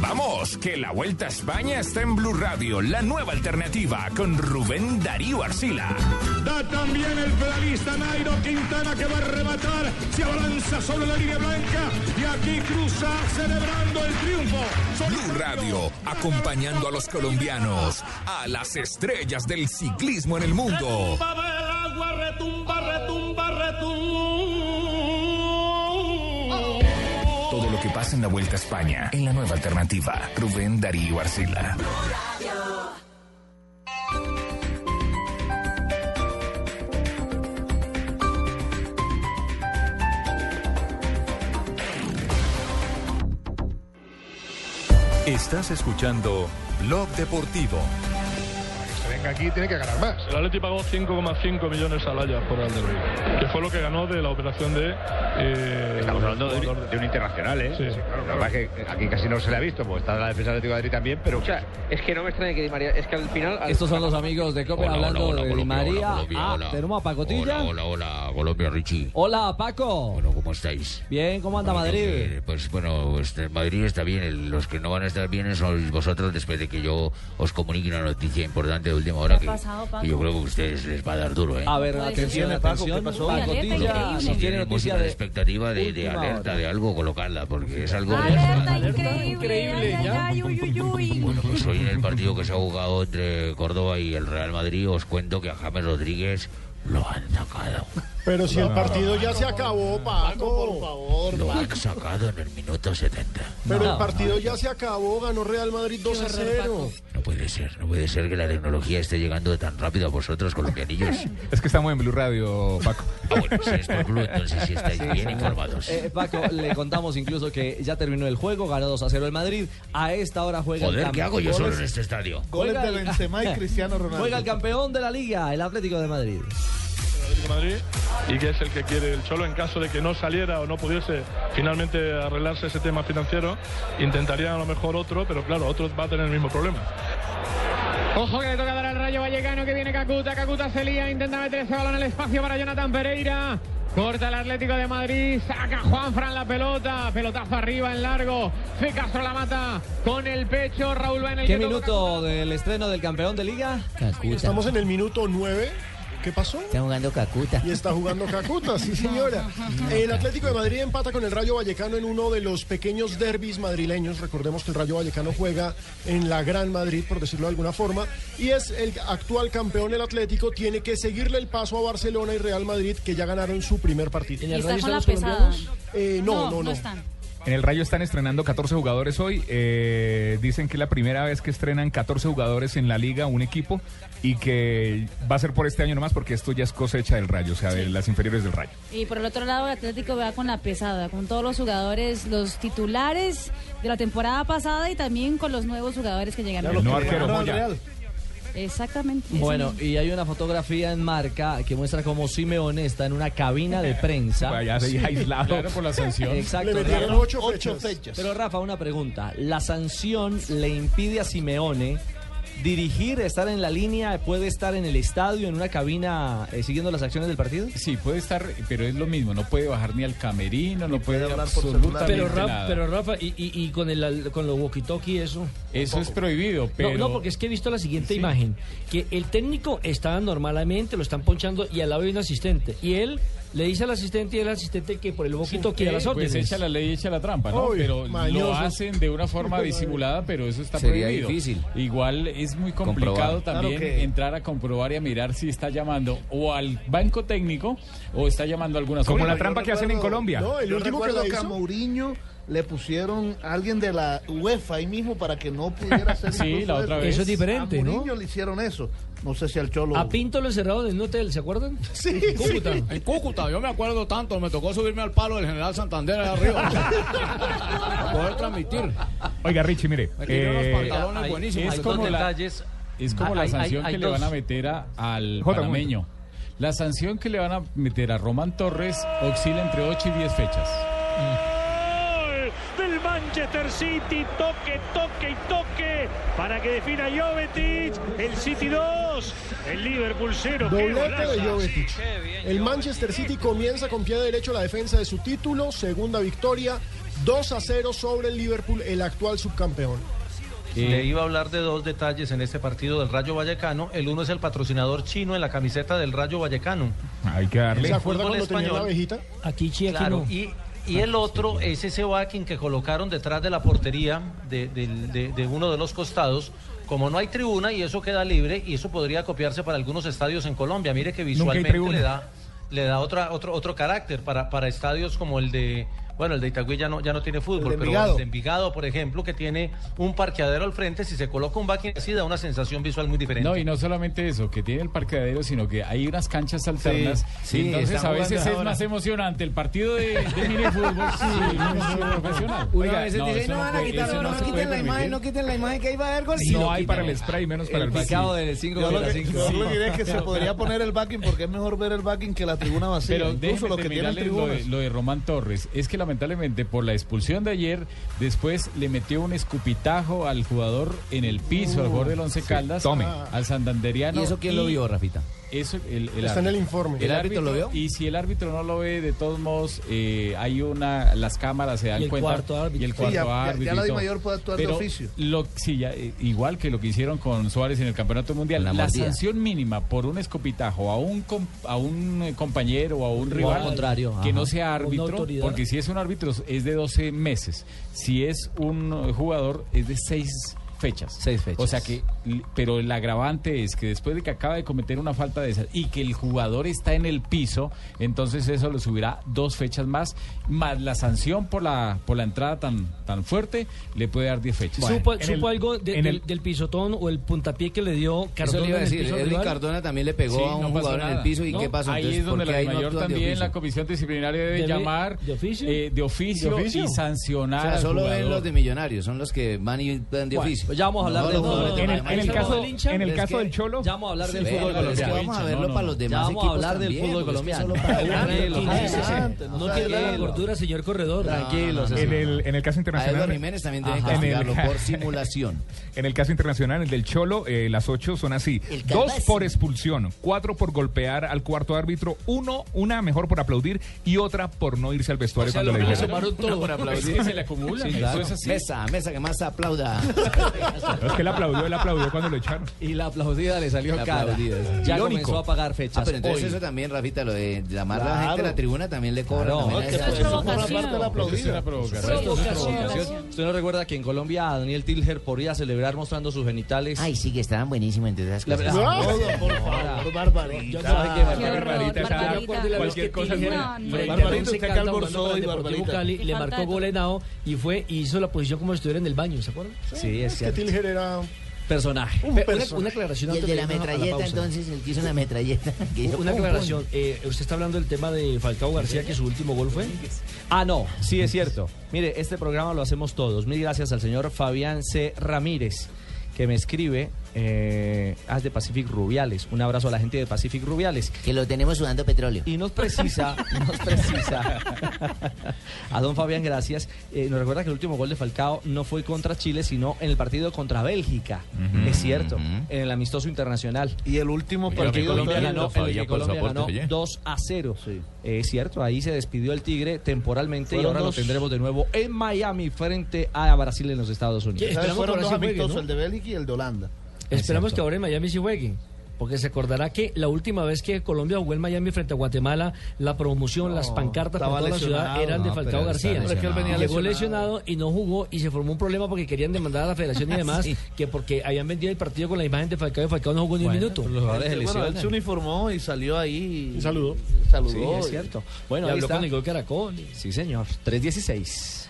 Vamos, que la Vuelta a España está en Blue Radio, la nueva alternativa con Rubén Darío Arcila. Da también el pedalista Nairo Quintana que va a rematar. Se abalanza sobre la línea blanca y aquí cruza celebrando el triunfo. Blue Radio, acompañando a los colombianos, a las estrellas del ciclismo en el mundo. Retumba retumba, retumba, retumba. Todo lo que pasa en la Vuelta a España, en la nueva alternativa. Rubén Darío Arcila. Estás escuchando Blog Deportivo. Venga aquí tiene que ganar más. El Atleti pagó 5,5 millones al Ajax por Alderweireld, que fue lo que ganó de la operación de... eh, Estamos hablando de, de un internacional, ¿eh? Sí. Claro, la verdad es que aquí casi no se le ha visto, porque está la defensa del Atlético de Madrid también, pero... O sea, es que no me extraña que Di María, es que al final... al- Estos son los amigos de Cope Hola, hablando hola, hola, de Di María. hola, Colombia, ah, hola. tenemos a Pacotilla. Hola, hola, hola, Colombia, Richie. Hola, Paco. Bueno, ¿cómo estáis? Bien, ¿cómo anda Madrid? Eh, Pues bueno, este, Madrid está bien. Los que no van a estar bien son vosotros después de que yo os comunique una noticia importante de última hora ¿Qué que, ha pasado, Paco? que yo creo que a ustedes les va a dar duro, ¿eh? A ver, atención, ¿qué atención. pasó? Pacotilla, Increíble. si tiene Tenemos noticia una de expectativa de, alerta, hora. de algo, colocarla, porque es algo... Alerta increíble. Ay, ay, ay, uy, uy, uy. Bueno, pues hoy en el partido que se ha jugado entre Córdoba y el Real Madrid, os cuento que a James Rodríguez lo han sacado. Pero si el partido ya se acabó, Paco, por favor. Lo han sacado en el minuto 70. Pero No, el partido ya se acabó, ganó Real Madrid 2 a 0. No puede ser, no puede ser que la tecnología esté llegando tan rápido a vosotros, colombianillos. Es que estamos en Blue Radio, Paco. Ah, bueno, si es por Blue, entonces sí estáis bien informados. Eh, Paco, le contamos incluso que ya terminó el juego, ganó 2 a 0 el Madrid. A esta hora juega el Joder, ¿qué campeón. hago yo solo en este estadio? Goles de el- Benzema y Cristiano Ronaldo. Juega el campeón de la liga, el Atlético de Madrid. Atlético de Madrid y que es el que quiere el Cholo en caso de que no saliera o no pudiese finalmente arreglarse ese tema financiero intentaría a lo mejor otro pero claro otro va a tener el mismo problema Ojo que le toca dar al Rayo Vallecano que viene Cacuta. Cacuta se lía, intenta meter ese balón en el espacio para Jonathan Pereira. Corta el Atlético de Madrid, saca Juan Fran la pelota, pelotazo arriba en largo. Castro la mata con el pecho, Raúl va en el ¿Qué minuto del estreno del campeón de liga? Estamos en el minuto 9. ¿Qué pasó? Está jugando Cacuta. Y está jugando Cacuta, sí señora. El Atlético de Madrid empata con el Rayo Vallecano en uno de los pequeños derbis madrileños. Recordemos que el Rayo Vallecano juega en la Gran Madrid, por decirlo de alguna forma. Y es el actual campeón el Atlético. Tiene que seguirle el paso a Barcelona y Real Madrid, que ya ganaron su primer partido. ¿Y está con la pesada? Eh, no, no, no. están. En el Rayo están estrenando 14 jugadores hoy. Eh, dicen que es la primera vez que estrenan 14 jugadores en la liga, un equipo, y que va a ser por este año nomás porque esto ya es cosecha del Rayo, o sea, de las inferiores del Rayo. Y por el otro lado, el Atlético va con la pesada, con todos los jugadores, los titulares de la temporada pasada y también con los nuevos jugadores que llegaron. El nuevo arquero, Moya. Exactamente. Bueno, y hay una fotografía en marca que muestra cómo Simeone está en una cabina de prensa. Allá aislado. Claro, por la sanción. Exacto. Le metieron Rafa. ocho fechas. Pero Rafa, una pregunta. ¿La sanción le impide a Simeone dirigir, estar en la línea, puede estar en el estadio, en una cabina, eh, siguiendo las acciones del partido? Sí, puede estar, pero es lo mismo, no puede bajar ni al camerino, no puede, hablar absolutamente Pero, Ra- nada. pero Rafa, y, y- y con, el, con los walkie-talkie eso. Eso es prohibido, pero... No, no, porque es que he visto la siguiente Sí. imagen, que el técnico está normalmente, lo están ponchando y al lado hay un asistente. Y él le dice al asistente y el asistente que por el walkie-talkie da las órdenes. Pues echa la ley, echa la trampa, ¿no? Obvio, pero lo hacen de una forma disimulada, pero eso está Sería prohibido. difícil. Igual es muy complicado Comprobar. también Claro que- entrar a comprobar y a mirar si está llamando o al banco técnico o está llamando a alguna Como la trampa que hacen en Colombia. No, el Yo último que a hizo. Mourinho le pusieron a alguien de la UEFA ahí mismo para que no pudiera hacer Sí, la otra eso. vez. Eso es diferente, a ¿no? Mourinho le hicieron eso. No sé si al Cholo. A Pinto lo encerraron en un hotel, ¿se acuerdan? Sí, En Cúcuta. En Cúcuta, yo me acuerdo tanto, me tocó subirme al palo del General Santander allá arriba. para poder transmitir. Oiga, Richie, mire. Me tiré unos eh, pantalones hay- buenísimos. Es como la, detalles. es como la Hay- hay- sanción hay que le van a meter a- al panameño. La sanción que le van a meter a Román Torres oscila entre 8 y 10 fechas. Manchester City, toque, toque y toque para que defina Jovetic, el City 2, el Liverpool 0. ¡Qué Doblete de Jovetic. El Manchester City comienza con pie derecho la defensa de su título, segunda victoria, 2 a 0 sobre el Liverpool, el actual subcampeón. Le iba a hablar de dos detalles en este partido del Rayo Vallecano. El uno es el patrocinador chino en la camiseta del Rayo Vallecano. Hay que darle. ¿Se acuerda cuando tenía la español. abejita? Aquí sí, aquí Claro, no. y, y el otro es ese backing que colocaron detrás de la portería de, de- de uno de los costados. Como no hay tribuna y eso queda libre, y eso podría copiarse para algunos estadios en Colombia. Mire que visualmente le da, le da otra, otro, otro carácter para, para estadios como el de. Bueno, el de Itagüí ya no, ya no tiene fútbol, de pero Envigado. el de Envigado, por ejemplo, que tiene un parqueadero al frente, si se coloca un backing así da una sensación visual muy diferente. No, y no solamente eso, que tiene el parqueadero, sino que hay unas canchas alternas. sí, y entonces a veces es más emocionante el partido de, de minifútbol sí, no, profesional. Oiga, vez no, dice, eso no, van a quitar, no, no, quiten la imagen, no quiten la imagen que ahí va a haber gol. No hay para el spray, menos para el, picado backing. del 5 Yo de lo que, 5. yo lo que diré es que se podría poner el backing porque es mejor ver el backing que la tribuna vacía. Pero Incluso lo que lo de, tribunas. lo de Román Torres. Es que lamentablemente por la expulsión de ayer, después le metió un escupitajo al jugador en el piso, al jugador del Once Sí, Caldas, tome. al sandanderiano. ¿Y eso quién lo vio, Rafita? Eso, el, el Está en el informe. ¿El árbitro lo vio? Y si el árbitro no lo ve, de todos modos, eh, hay una, las cámaras se dan Y el cuenta. cuarto árbitro. Y el cuarto ya- ya- árbitro. ya y la todo. DIMAYOR puede actuar de oficio. Lo, sí, ya, eh, igual que lo que hicieron con Suárez en el Campeonato Mundial. La sanción mínima por un escopitajo a un, a un eh, compañero o a un al rival contrario, que ajá. no sea Una árbitro, porque si es un árbitro es de 12 meses. Si es un jugador es de 6 fechas. Seis fechas. O sea que, pero el agravante es que después de que acaba de cometer una falta de esas y que el jugador está en el piso, entonces eso le subirá dos fechas más, más la sanción por la por la entrada tan tan fuerte le puede dar 10 fechas. ¿Supo, en supo el- algo de- del, el- del pisotón o el puntapié que le dio Eso Cardona le iba a en el decir, Edwin? Cardona también le pegó Sí, a un no jugador en el piso y No, qué pasó. Ahí Entonces, es donde ¿por qué la ahí mayor también, la comisión disciplinaria debe ¿Debe- llamar de oficio? eh, de oficio, ¿De oficio? y O sancionar sea, al solo ven los de millonarios, son los que van y dan de Bueno, oficio. pues ya vamos a hablar No, de En el, Panamá. en el ¿Eso caso, del hincha? en el caso del Cholo, Ya vamos a hablar del fútbol colombiano. vamos a verlo no, para los. Ya demás vamos a hablar del fútbol colombiano. No tiene la gordura, señor corredor. Tranquilos. en el, en el caso A internacional. Jiménez también tienen que el- por simulación. En el caso internacional, el del Cholo, eh, las ocho son así. Dos por expulsión, cuatro por golpear al cuarto árbitro, uno, una mejor por aplaudir y otra por no irse al vestuario cuando le dijeron. por aplaudir. Es que se le acumula. Sí, eso claro. es así. Mesa, mesa que más aplauda. No, es que él aplaudió, él aplaudió cuando lo echaron. Y la aplaudida le salió La cara. aplaudida. Ya Irónico. comenzó a pagar Ah, fechas. pero entonces hoy. eso también, Rafita, lo de llamar a la gente a la tribuna también le cobra. No, es la aplaudida. ¿Usted no recuerda que en Colombia a Daniel Tilger podría celebrar mostrando sus genitales? Ay, sí, que estaban buenísimos entre esas cosas. por favor, barbarita. Cualquier cosa Barbarita, usted que almorzó Deportivo Barbarita. Le marcó gol y fue y hizo la posición como si estuviera en el baño, ¿se acuerdan? Sí, es Que cierto. Tilger era Personaje. un Pe- Una, aclaración Y el antes de la metralleta, entonces, el que hizo la metralleta. Una aclaración. eh, usted está hablando del tema de Falcao García, que su último gol fue. Ah, no, sí es cierto. Mire, este programa lo hacemos todos. Mil gracias al señor Fabián C. Ramírez, que me escribe. Eh, ah, es de Pacific Rubiales. Un abrazo a la gente de Pacific Rubiales. Que lo tenemos sudando petróleo. Y nos precisa, nos precisa. A don Fabián, gracias. Eh, nos recuerda que el último gol de Falcao no fue contra Chile, sino en el partido contra Bélgica. Es cierto, en el amistoso internacional. Y el último partido Colombia ganó, en el que Colombia ganó 2 a 0. Sí. Es cierto, ahí se despidió el Tigre temporalmente y ahora dos. lo tendremos de nuevo en Miami frente a Brasil en los Estados Unidos. Fueron dos amistosos, ¿no? el de Bélgica y el de Holanda. Esperamos que ahora en Miami sí juegue. Porque se acordará que la última vez que Colombia jugó en Miami frente a Guatemala, la promoción, las pancartas por toda la ciudad eran de Falcao García. está Pero es que él venía Llegó lesionado. lesionado y no jugó y se formó un problema porque querían demandar a la federación y demás, Sí. que porque habían vendido el partido con la imagen de Falcao y Falcao no jugó ni un minuto. Los jugadores se Bueno, él se uniformó y salió ahí. Y saludó. Saludó. Sí, es y- cierto. Y Bueno, ahí habló está. con el gol Caracol. Sí, señor. 316.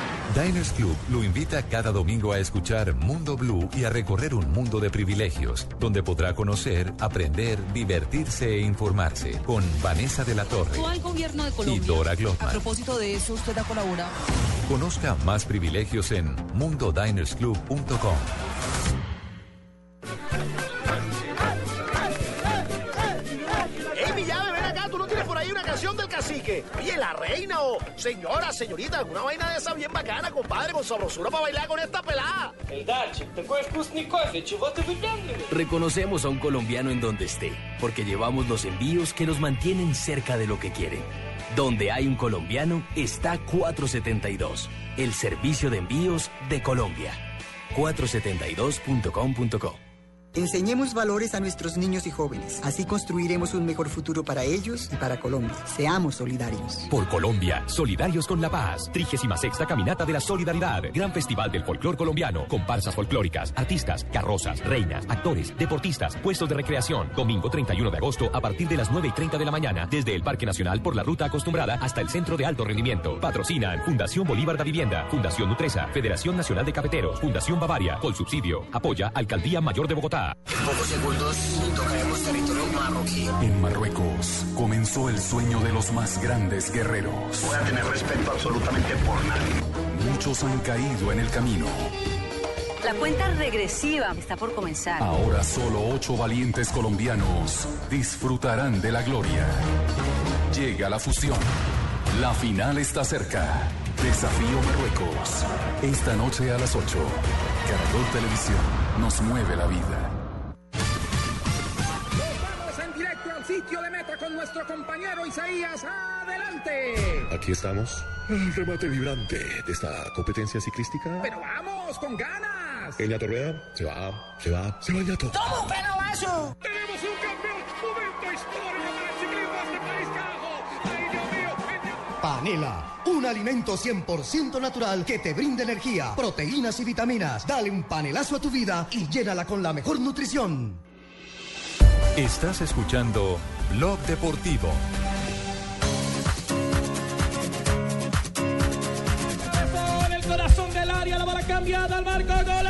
Diners Club lo invita cada domingo a escuchar Mundo Blue y a recorrer un mundo de privilegios, donde podrá conocer, aprender, divertirse e informarse con Vanessa de la Torre Actual gobierno de y. Dora A Glotman. propósito de eso, usted ha colaborado. Conozca más privilegios en mundodinersclub.com. que, oye, la reina o señora, señorita, alguna vaina de esa bien bacana, compadre, con sabrosura para bailar con esta pelada. Reconocemos a un colombiano en donde esté, porque llevamos los envíos que nos mantienen cerca de lo que quieren. Donde hay un colombiano está 472, el servicio de envíos de Colombia. 472.com.co Enseñemos valores a nuestros niños y jóvenes. Así construiremos un mejor futuro para ellos y para Colombia. Seamos solidarios. Por Colombia, solidarios con la paz. 36 Caminata de la Solidaridad. Gran Festival del Folclor Colombiano. Comparsas folclóricas, artistas, carrozas, reinas, actores, deportistas, puestos de recreación. Domingo 31 de agosto a partir de las 9 y 30 de la mañana. Desde el Parque Nacional por la ruta acostumbrada hasta el Centro de Alto Rendimiento. Patrocinan Fundación Bolívar da Vivienda, Fundación Nutresa, Federación Nacional de Cafeteros, Fundación Bavaria. Con subsidio. Apoya Alcaldía Mayor de Bogotá. En pocos segundos tocaremos territorio marroquí. En Marruecos comenzó el sueño de los más grandes guerreros. Voy a tener respeto absolutamente por nadie. Muchos han caído en el camino. La cuenta regresiva está por comenzar. Ahora solo ocho valientes colombianos disfrutarán de la gloria. Llega la fusión. La final está cerca. Desafío Marruecos. Esta noche a las 8. Caracol Televisión nos mueve la vida. Con nuestro compañero Isaías. ¡Adelante! Aquí estamos. El remate vibrante de esta competencia ciclística. Pero vamos, con ganas. El Ñato Rueda se va, se va, se va el Ñato. ¡Toma un pelobazo! ¡Tenemos un campeón! ¡Momento histórico para el ciclismo de este país, carajo! ¡Ay, Dios mío! Panela, un alimento 100% natural que te brinda energía, proteínas y vitaminas. Dale un panelazo a tu vida y llénala con la mejor nutrición. Estás escuchando Blog Deportivo. El corazón del área, la bola cambiada al marco, golazo.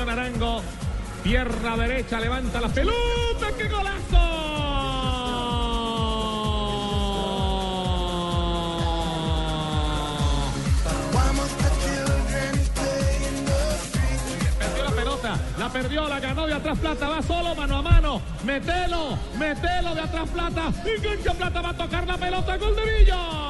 A dejar la opción a Arango. Pierna derecha, levanta la pelota. ¡Qué Perdió la pelota, la perdió, la ganó de atrás Plata, va solo mano a mano. Metelo, metelo de atrás Plata. Engancha Plata, va a tocar la pelota, gol de Villa.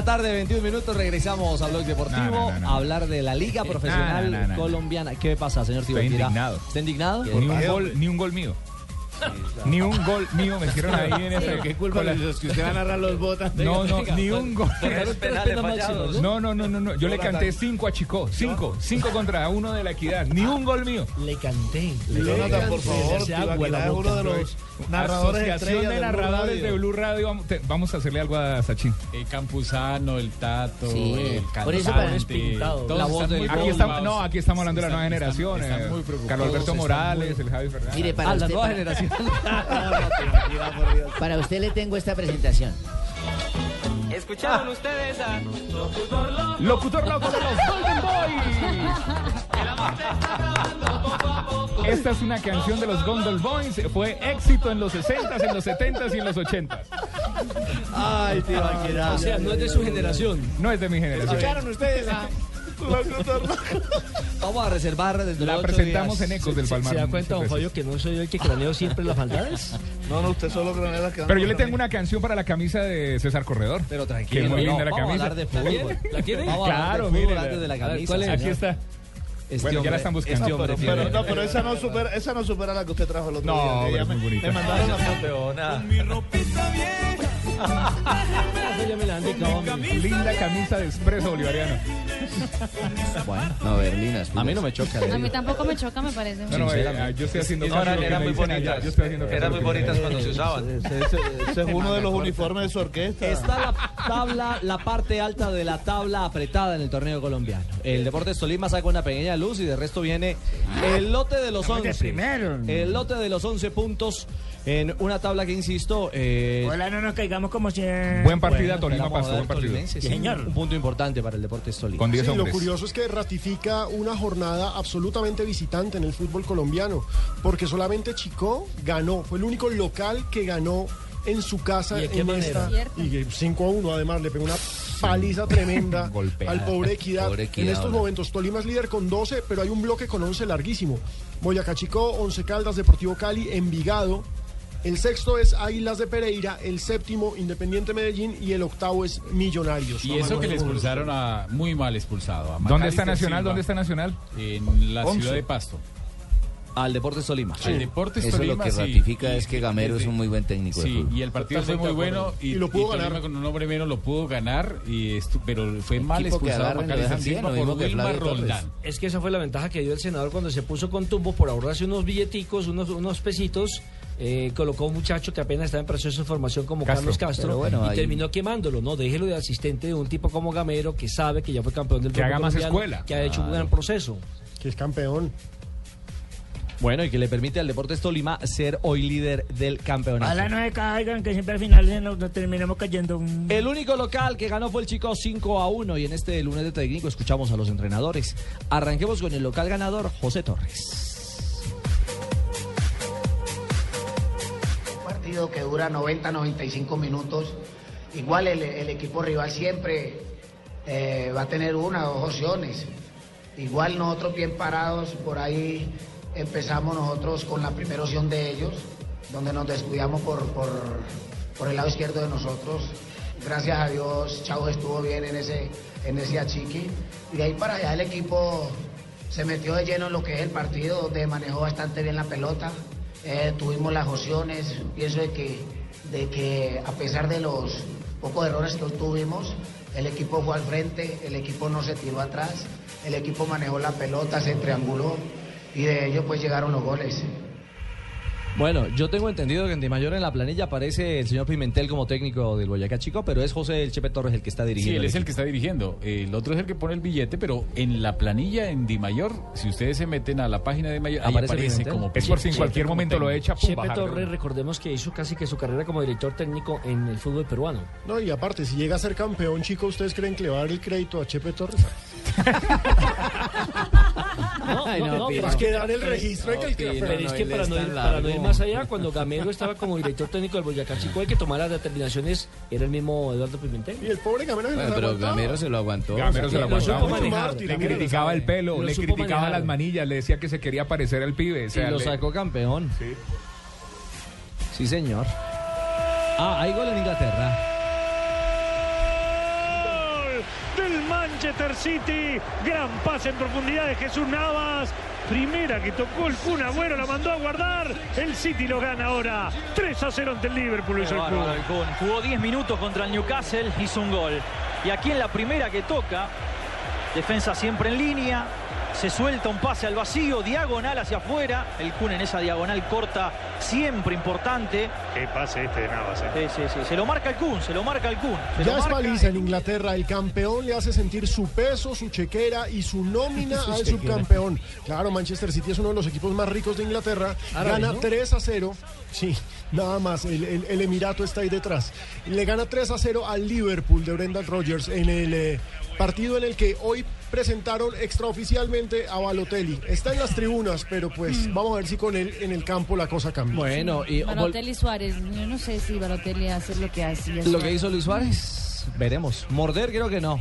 La tarde, 21 minutos, regresamos a Blog Deportivo No, no, no, no. a hablar de la Liga Profesional No, no, no, no. Colombiana. ¿Qué pasa, señor Estoy indignado. ¿Está indignado? Ni un gol, ni un gol mío. Ni un gol mío me hicieron ahí en ese. ¿Qué culpa de los que usted va a narrar los botas? No, no, ni un gol. No, no, no, no, no. Yo le canté cinco a Chico. Cinco. Cinco contra uno de la equidad. Ni un gol mío. Le canté. Le Jonathan, canté. por favor, uno de los narradores Asociación de de Blue narradores Radio. de Blue Radio. Vamos, te- vamos a hacerle algo a Sachin. El Campuzano, el Tato, Sí, el por cantante. eso parece pintado. todos La voz del Aquí estamos, no, aquí estamos hablando de la nueva Están- generación. están eh, muy preocupados. Carlos Alberto Morales, muy- el Javi Fernández. Mire, para Ah, la usted, nueva para- generación. Para usted le tengo esta presentación. ¿Escucharon ustedes a Locutor Loco? Locutor loco de los Golden Boys. Esta es una canción de los Golden Boys. Fue éxito en los 60s, en los 70s y en los 80s. Ay, tío, O sea, no es de su generación. No es de mi generación. ¿Escucharon ustedes a? Vamos a reservar desde La los ocho presentamos días. en Ecos del ¿Se- Palmar. ¿Se da cuenta, don muchas Fabio, que no soy yo el que craneo siempre las maldades? No, no, usted solo cranea las que Pero yo le tengo una canción para la camisa de César Corredor. Pero Que tranquilo. es muy no, linda la vamos a camisa. hablar de fútbol. ¿La quiere? Vamos a hablar Claro, de fútbol mire. antes de la A ver, camisa. ¿cuál es? Aquí está. Este Bueno, ya la están buscando. este No, pero, tiene- no, pero esa no supera, esa no supera la que usted trajo el otro No, día. me, bonita. me mandaron la Esa es foto. campeona. Esa ya me la han dedicado a mí. Linda camisa de expreso bolivariano. Bueno, No, Berlina. a mí no me choca. A mí tampoco me choca, me parece. No, no, eh, yo estoy haciendo caso lo eran- muy bonitas. Yo estoy haciendo caso Eran muy bonitas cuando se usaban. Ese, ese- ese es uno de los uniformes de su orquesta. Está la tabla, la parte alta de la tabla apretada en el torneo colombiano. El Deportes Tolima saca una pequeña luz y de resto viene el lote de los Estamos de 11. primero. El lote de los 11 puntos en una tabla que, insisto, eh, Ojalá no nos caigamos como si... Buen partida, bueno, Tolima moda buen partido. Sí, señor. Un punto importante para el Deportes Tolima. Con 10 Sí, lo curioso es que ratifica una jornada absolutamente visitante en el fútbol colombiano, porque solamente Chico ganó, fue el único local que ganó en su casa ¿Y en manera? esta y 5 a 1 además le pegó una paliza tremenda Golpeada. al pobre Equidad. Pobre Equidad, en estos hola. momentos Tolima es líder con 12, pero hay un bloque con 11 larguísimo. Boyacá Chico, 11 Caldas, Deportivo Cali, Envigado. El sexto es Águilas de Pereira, el séptimo Independiente Medellín y el octavo es Millonarios. Y eso que le expulsaron a muy mal expulsado. A ¿Dónde está Nacional? Silva, ¿Dónde está Nacional? En la Once. ciudad de Pasto. Al Deportes Tolima. Al Deportes Eso Tolima, lo que sí. ratifica es que Gamero es un muy buen técnico Sí, y el partido fue muy bueno y, Y lo pudo y ganar. con un hombre menos lo pudo ganar, y pero fue mal Equipo que expulsado. Es que esa fue la ventaja que dio el senador cuando se puso con tumbo por ahorrarse unos billeticos, unos, unos pesitos. Eh, colocó a un muchacho que apenas estaba en proceso de formación como Castro. Carlos Castro bueno, y ahí- terminó quemándolo, ¿no? Déjelo de asistente de un tipo como Gamero que sabe que ya fue campeón del Que haga más escuela. Que ha hecho un gran proceso. Que es campeón. Bueno, y que le permite al Deportes Tolima ser hoy líder del campeonato. Ojalá no se caigan, que siempre al final nos, nos terminemos cayendo. un- El único local que ganó fue el Chico 5 a 1 y en este lunes de técnico escuchamos a los entrenadores. Arranquemos con el local ganador, José Torres. Que dura 90, 95 minutos. Igual el, equipo rival siempre eh, va a tener una o dos opciones. Igual nosotros bien parados, por ahí empezamos nosotros con la primera opción de ellos, donde nos descuidamos por, por, el lado izquierdo de nosotros. Gracias a Dios, Chavo estuvo bien en ese, en ese achiqui. Y de ahí para allá el equipo se metió de lleno en lo que es el partido, donde manejó bastante bien la pelota. Eh, tuvimos las opciones, pienso de que, de que a pesar de los pocos errores que tuvimos, el equipo fue al frente, el equipo no se tiró atrás, el equipo manejó la pelota, se trianguló y de ello pues llegaron los goles. Bueno, yo tengo entendido que en Di Mayor en la planilla aparece el señor Pimentel como técnico del Boyacá Chico, pero es José El Chepe Torres el que está Sí, dirigiendo. él es el que está dirigiendo. El otro es el que pone el billete, pero en la planilla en Di Mayor, si ustedes se meten a la página de Di Mayor, ahí Aparece aparece Pimentel. como Es por si en cualquier momento lo echa, pum, Chepe Torres, recordemos que hizo casi que su carrera como director técnico en el fútbol peruano. No, y aparte, si llega a ser campeón, chico, ¿ustedes creen que le va a dar el crédito a Chepe Torres? No, no, pero Es que, el registro de que el pero es que para, no ir, para no ir más allá, cuando Gamero estaba como director técnico del Boyacá Chico, el que tomaba las determinaciones era el mismo Eduardo Pimentel. Y el pobre Gamero se Bueno, pero. Gamero se lo aguantó. Gamero se lo manejar, Le criticaba el pelo, Lo le criticaba manejar. las manillas, le decía que se quería parecer al pibe. o Y lo sacó campeón. Sí. Sí, señor. Ah, hay gol en Inglaterra. Del Manchester City. Gran pase en profundidad de Jesús Navas. Primera que tocó el Kun Agüero, la mandó a guardar. El City lo gana ahora. 3 a 0 ante el Liverpool. hizo el Kun. El. Jugó 10 minutos contra el Newcastle, hizo un gol. Y aquí en la primera que toca, defensa siempre en línea, se suelta un pase al vacío, diagonal hacia afuera. El Kun en esa diagonal corta, siempre importante. Qué pase este de Navas. eh. Sí, sí, sí. Se lo marca el Kun, se lo marca el Kun. se Ya lo es paliza en Inglaterra. El campeón le hace sentir su peso, su chequera y su nómina Su al chequera. subcampeón. Claro, Manchester City es uno de los equipos más ricos de Inglaterra. Gana ¿no? 3 a 0. Sí, nada más. El, el- el Emirato está ahí detrás. Le gana 3 a 0 al Liverpool de Brendan Rodgers en el eh, partido en el que hoy presentaron extraoficialmente a Balotelli. Está en las tribunas, pero pues vamos a ver si con él en el campo la cosa cambia. Bueno, y Balotelli Suárez, yo no sé si Balotelli hace lo que hacía. lo que hizo Luis Suárez, veremos. Morder creo que no.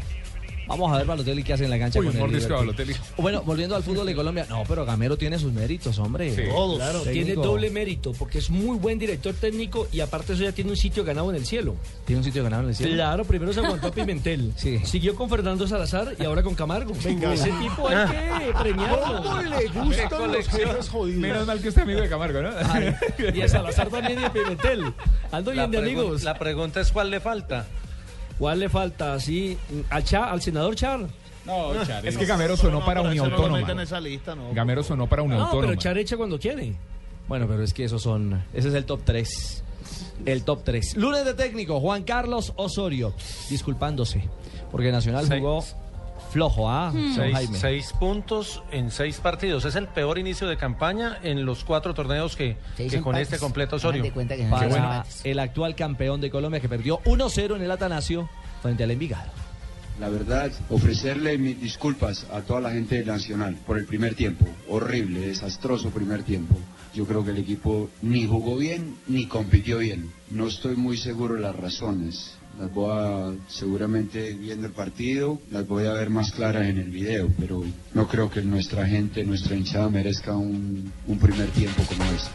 Vamos a ver Balotelli qué hace en la cancha Uy, con un el Liverpool. Bueno, volviendo al fútbol de Colombia. No, pero Gamero tiene sus méritos, hombre. Claro, tiene doble mérito porque es muy buen director técnico y aparte eso ya tiene un sitio ganado en el cielo. Tiene un sitio ganado en el cielo. Claro, primero se aguantó a Pimentel, siguió con Fernando Salazar y ahora con Camargo. Venga. ese tipo hay que premiarlo. ¿Cómo le gustan los jefes jodidos? Menos mal que usted es amigo de Camargo, ¿no? Y a Salazar también y a Pimentel. Ando bien de amigos. La pregunta es cuál le falta. ¿Cuál le falta? Sí, al, Cha- al senador Char. No, Es que Gamero sonó para Unión lo Autónoma. meten en esa lista, no. Gamero sonó para Unión No, pero Autónoma. Char echa cuando quiere. Bueno, pero es que esos son. Ese es el top 3. El top 3. Lunes de técnico, Juan Carlos Osorio, disculpándose. Porque Nacional jugó flojo, ¿ah? Hmm. Seis, Jaime. seis puntos en seis partidos. Es el peor inicio de campaña en los cuatro torneos que, con empates. este completo Osorio. Para el actual campeón de Colombia que perdió 1-0 en el Atanasio frente al Envigado. La verdad, ofrecerle mis disculpas a toda la gente de Nacional por el primer tiempo. Horrible, desastroso primer tiempo. Yo creo que el equipo ni jugó bien ni compitió bien. No estoy muy seguro de las razones. Las voy a, seguramente viendo el partido, las voy a ver más claras en el video, pero no creo que nuestra gente, nuestra hinchada merezca un, un primer tiempo como este.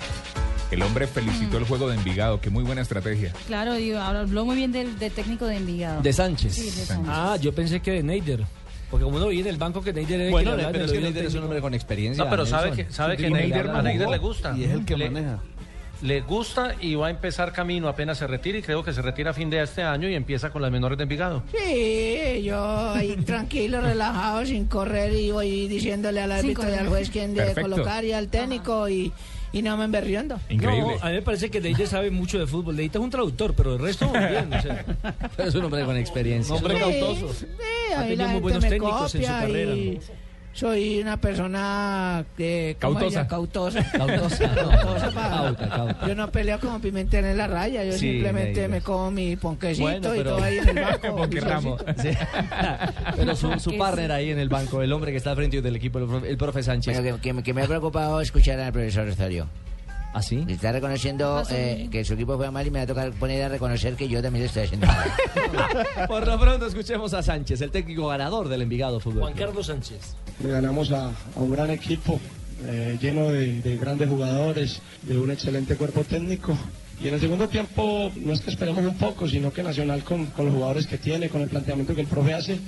El hombre felicitó el juego de Envigado, que muy buena estrategia. Claro, digo, habló muy bien del, del técnico de Envigado. De Sánchez. Sí, de Sánchez. Ah, yo pensé que de Neider. Porque como uno veía en el banco que Neider era el Bueno, que le hablaba pero en es que Neider es un hombre con experiencia. No, pero sabe que, sabe que Neider- a Neider le gusta. Y es el que Le- maneja. Le gusta y va a empezar camino apenas se retire y creo que se retira a fin de este año y empieza con las menores de Envigado. Sí, yo ahí tranquilo, relajado, sin correr y voy diciéndole al árbitro y al juez quién debe colocar y al técnico y, y no me emberriendo. Increíble. No, a mí me parece que Neider sabe mucho de fútbol. Neider es un traductor, pero el resto muy bien. O sea, Pero es un hombre con experiencia. hombre Sí, cautoso. sí, Ha ahí tenido muy buenos técnicos en su carrera. y soy una persona que ¿cómo Cautosa. cautosa. Cautosa. Cautosa para- Cauta, cauta. Yo no peleo como Pimentel en la raya, yo Sí, simplemente me como mi ponquecito Bueno, y pero- todo ahí en el banco. Sí. Pero su, su partner ahí en el banco, el hombre que está al frente del equipo, el profe, el profe Sánchez. Bueno, que, que- que me ha preocupado escuchar al profesor Osorio. ¿Ah, sí? Está reconociendo Pasó eh, que su equipo fue mal y me va a tocar poner a reconocer que yo también lo estoy haciendo mal. Por lo pronto escuchemos a Sánchez, el técnico ganador del Envigado Fútbol. Juan. Carlos Sánchez. Le ganamos a, un gran equipo eh, lleno de, de grandes jugadores, de un excelente cuerpo técnico. Y en el segundo tiempo no es que esperemos un poco, sino que Nacional con, con los jugadores que tiene, con el planteamiento que el profe hace,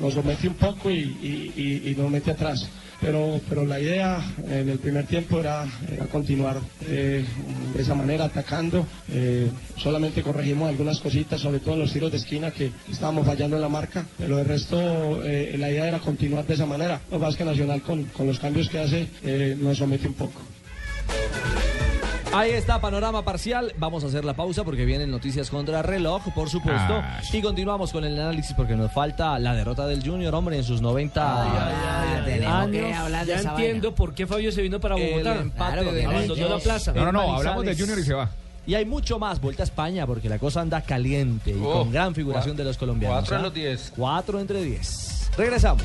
nos somete un poco y, y- y- y nos mete atrás. Pero, pero la idea en el primer tiempo era, continuar eh, de esa manera atacando. Eh, solamente corregimos algunas cositas, sobre todo los tiros de esquina que estábamos fallando en la marca. Pero el resto, eh, la idea era continuar de esa manera. Lo que Nacional con, con los cambios que hace nos somete un poco. Ahí está, panorama parcial. Vamos a hacer la pausa porque vienen noticias contra reloj, por supuesto. Ah, y continuamos con el análisis porque nos falta la derrota del Junior, hombre, en sus 90 Ah, tenemos que años. hablar de Ya esa entiendo por qué Fabio se vino para El Bogotá. empate Claro, de Abandonó Ellos la plaza. No, no, no, Manizales. hablamos de Junior y se va. Y hay mucho más. Vuelta a España porque la cosa anda caliente y Oh, con gran figuración de los colombianos. cuatro en ¿ah? los diez. Cuatro entre diez. Regresamos.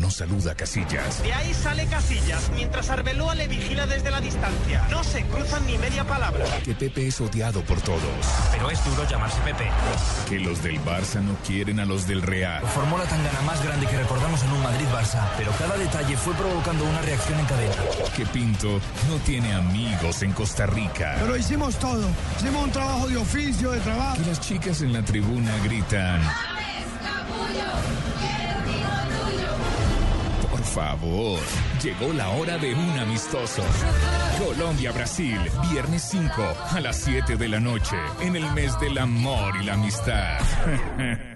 No saluda a Casillas. De ahí sale Casillas, mientras Arbeloa le vigila desde la distancia. No se cruzan ni media palabra. Que Pepe es odiado por todos. Pero es duro llamarse Pepe. Que los del Barça no quieren a los del Real. Formó la tangana más grande que recordamos en un Madrid-Barça, pero cada detalle fue provocando una reacción en cadena. Que Pinto no tiene amigos en Costa Rica. Pero hicimos todo. Hicimos un trabajo de oficio, de trabajo. Que las chicas en la tribuna gritan. Favor, llegó la hora de un amistoso. Colombia-Brasil, viernes 5 a las 7 de la noche, en el mes del amor y la amistad.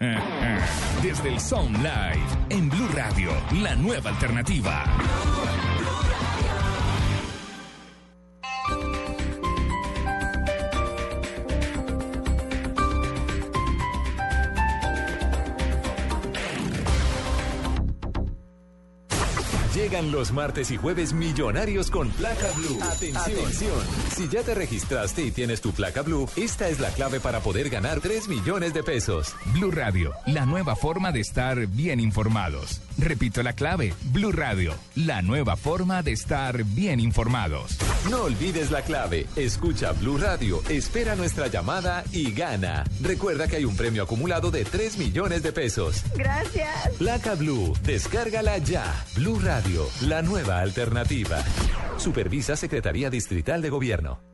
Desde el Sound Live, en Blue Radio, la nueva alternativa. Llegan los martes y jueves millonarios con placa blue. Atención. Si ya te registraste y tienes tu placa blue, esta es la clave para poder ganar 3 millones de pesos. Blue Radio, la nueva forma de estar bien informados. Repito la clave, Blue Radio, la nueva forma de estar bien informados. No olvides la clave. Escucha Blue Radio, espera nuestra llamada y gana. Recuerda que hay un premio acumulado de 3 millones de pesos. Gracias. Placa Blue, descárgala ya. Blue Radio, la nueva alternativa. Supervisa Secretaría Distrital de Gobierno.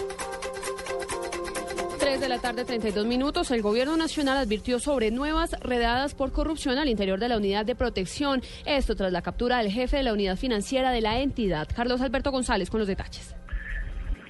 3 de la tarde, 32 minutos. El gobierno nacional advirtió sobre nuevas redadas por corrupción al interior de la unidad de protección. Esto tras la captura del jefe de la unidad financiera de la entidad, Carlos Alberto González, con los detalles.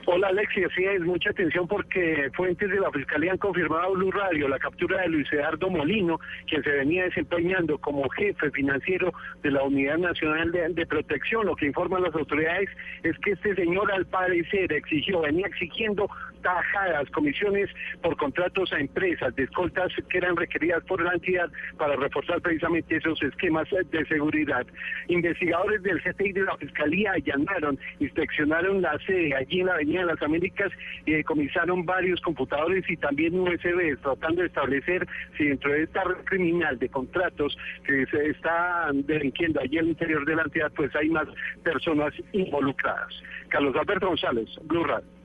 Hola Alexia, sí, es mucha atención porque fuentes de la Fiscalía han confirmado a Blue Radio la captura de Luis Eduardo Molino, quien se venía desempeñando como jefe financiero de la Unidad Nacional de, de Protección. Lo que informan las autoridades es que este señor al parecer exigió, venía exigiendo tajadas, comisiones por contratos a empresas de escoltas que eran requeridas por la entidad para reforzar precisamente esos esquemas de seguridad. Investigadores del CTI de la Fiscalía allanaron, inspeccionaron la sede allí en la Avenida de las Américas y decomisaron varios computadores y también USB, tratando de establecer si dentro de esta red criminal de contratos que se están delinquiendo allí al interior de la entidad, pues hay más personas involucradas. Carlos Alberto González, Blue Radio.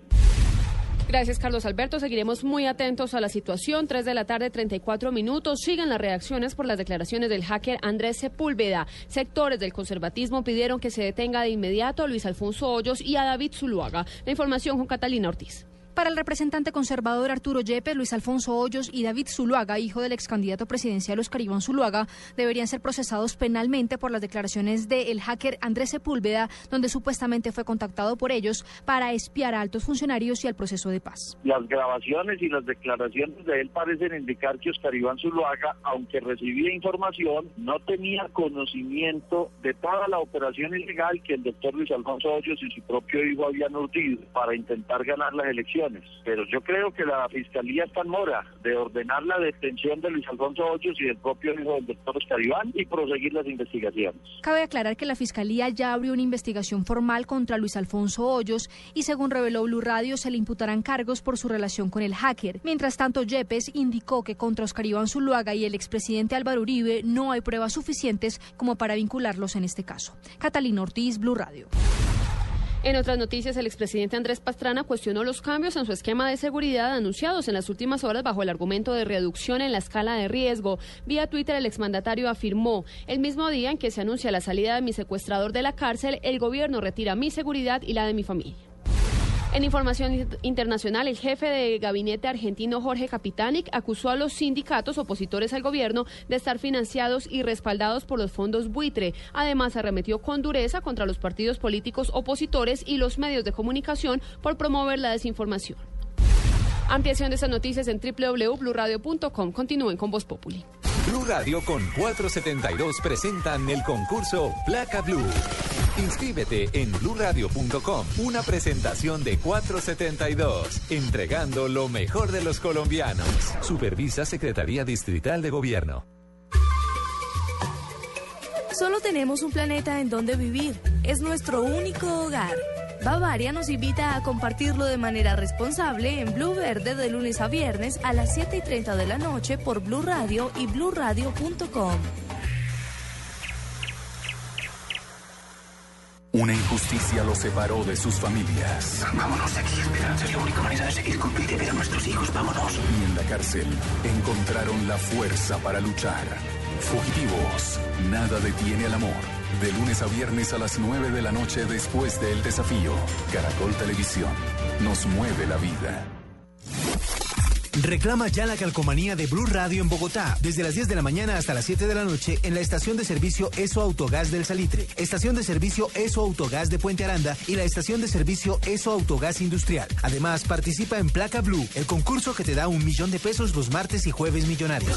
Gracias, Carlos Alberto. Seguiremos muy atentos a la situación. 3 de la tarde, 34 minutos. Siguen las reacciones por las declaraciones del hacker Andrés Sepúlveda. Sectores del conservatismo pidieron que se detenga de inmediato a Luis Alfonso Hoyos y a David Zuluaga. La información con Catalina Ortiz. Para el representante conservador Arturo Yepes, Luis Alfonso Hoyos y David Zuluaga, hijo del ex candidato presidencial Oscar Iván Zuluaga, deberían ser procesados penalmente por las declaraciones del hacker Andrés Sepúlveda, donde supuestamente fue contactado por ellos para espiar a altos funcionarios y al proceso de paz. Las grabaciones y las declaraciones de él parecen indicar que Oscar Iván Zuluaga, aunque recibía información, no tenía conocimiento de toda la operación ilegal que el doctor Luis Alfonso Hoyos y su propio hijo habían urdido para intentar ganar las elecciones. Pero yo creo que la Fiscalía está en mora de ordenar la detención de Luis Alfonso Hoyos y del propio hijo del doctor Oscar Iván y proseguir las investigaciones. Cabe aclarar que la Fiscalía ya abrió una investigación formal contra Luis Alfonso Hoyos y según reveló Blue Radio se le imputarán cargos por su relación con el hacker. Mientras tanto, Yepes indicó que contra Oscar Iván Zuluaga y el expresidente Álvaro Uribe no hay pruebas suficientes como para vincularlos en este caso. Catalina Ortiz, Blue Radio. En otras noticias, el expresidente Andrés Pastrana cuestionó los cambios en su esquema de seguridad anunciados en las últimas horas bajo el argumento de reducción en la escala de riesgo. Vía Twitter, el exmandatario afirmó, el mismo día en que se anuncia la salida de mi secuestrador de la cárcel, el gobierno retira mi seguridad y la de mi familia. En información internacional, el jefe de gabinete argentino Jorge Capitanic acusó a los sindicatos opositores al gobierno de estar financiados y respaldados por los fondos buitre. Además, arremetió con dureza contra los partidos políticos opositores y los medios de comunicación por promover la desinformación. Ampliación de estas noticias en www.bluradio.com. Continúen con Voz Populi. Blue Radio con 472 presentan el concurso Placa Blue. Inscríbete en bluradio.com. Una presentación de 472, entregando lo mejor de los colombianos. Supervisa Secretaría Distrital de Gobierno. Solo tenemos un planeta en donde vivir. Es nuestro único hogar. Bavaria nos invita a compartirlo de manera responsable en Blue Verde de lunes a viernes a las 7 y 30 de la noche por Blue Radio y bluradio.com. Una injusticia los separó de sus familias. Vámonos de aquí, Esperanza. Es la única manera de seguir con vida y ver a nuestros hijos. Vámonos. Y en la cárcel encontraron la fuerza para luchar. Fugitivos. Nada detiene al amor. De lunes a viernes a las 9 de la noche después del desafío. Caracol Televisión. Nos mueve la vida. Reclama ya la calcomanía de Blue Radio en Bogotá, desde las 10 de la mañana hasta las 7 de la noche en la estación de servicio ESO Autogás del Salitre, estación de servicio ESO Autogás de Puente Aranda y la estación de servicio ESO Autogás Industrial. Además, participa en Placa Blue, el concurso que te da un millón de pesos los martes y jueves millonarios.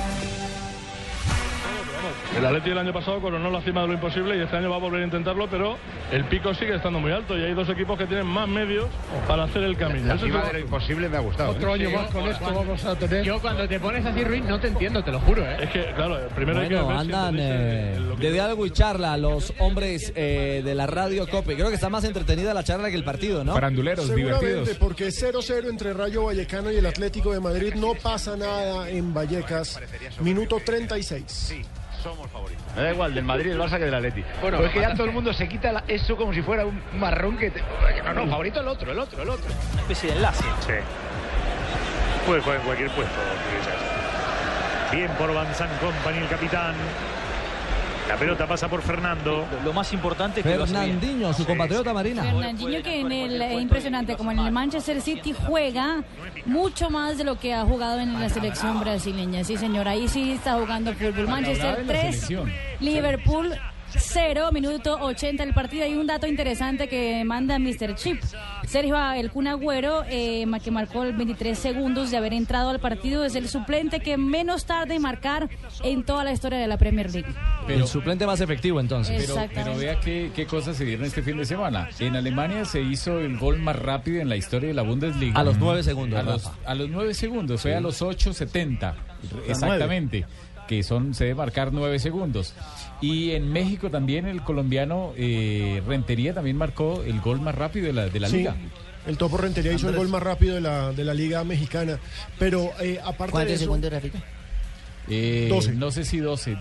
El Atleti del año pasado coronó la cima de lo imposible y este año va a volver a intentarlo, pero el pico sigue estando muy alto y hay dos equipos que tienen más medios para hacer el camino. La Eso cima de lo imposible me ha gustado. Otro ¿eh? año más con esto vamos a tener. Yo cuando te pones así, Ruiz, no te entiendo, te lo juro, ¿eh? Es que, claro, primero hay que Bueno, ver si andan entendéis eh, el- que- de diálogo y charla los hombres eh, de la radio Cope. Creo que está más entretenida la charla que el partido, ¿no? Seguramente, porque 0-0 entre Rayo Vallecano y el Atlético de Madrid. No pasa nada en Vallecas. Minuto 36. Somos favoritos. Me da igual, del Madrid, del Barça que del Atleti. Bueno, Pues que ya todo el mundo se quita la- eso como si fuera un marrón que... te- no, no, favorito el otro, el otro, el otro. Una especie de enlace. Sí. Puede jugar en cualquier puesto. Bien por Van San Company, el capitán. La pelota pasa por Fernando. Lo más importante es que. Fernandinho, su compatriota Marina. Fernandinho que en el eh, impresionante como en el Manchester City juega mucho más de lo que ha jugado en la selección brasileña. Sí, señor, ahí sí está jugando fútbol. Manchester 3, Liverpool 0, minuto 80 del partido. Hay un dato interesante que manda Mr. Chip. Sergio El Kun Agüero, eh, ma- que marcó el 23 segundos de haber entrado al partido, es el suplente que menos tarde en marcar en toda la historia de la Premier League. el suplente más efectivo entonces. Pero, pero vea qué, qué cosas se dieron este fin de semana. En Alemania se hizo el gol más rápido en la historia de la Bundesliga. A los nueve segundos, A los, a los nueve segundos, fue a los 8.70. Exactamente. Que son, se debe marcar nueve segundos. Y en México también el colombiano eh, Rentería también marcó el gol más rápido de la, de la Sí, liga. El Topo Rentería hizo el gol más rápido de la, de la Liga Mexicana. Pero eh, aparte de ¿Cuántos eso. segundos, Rafita? Eh, 12. No sé si 12.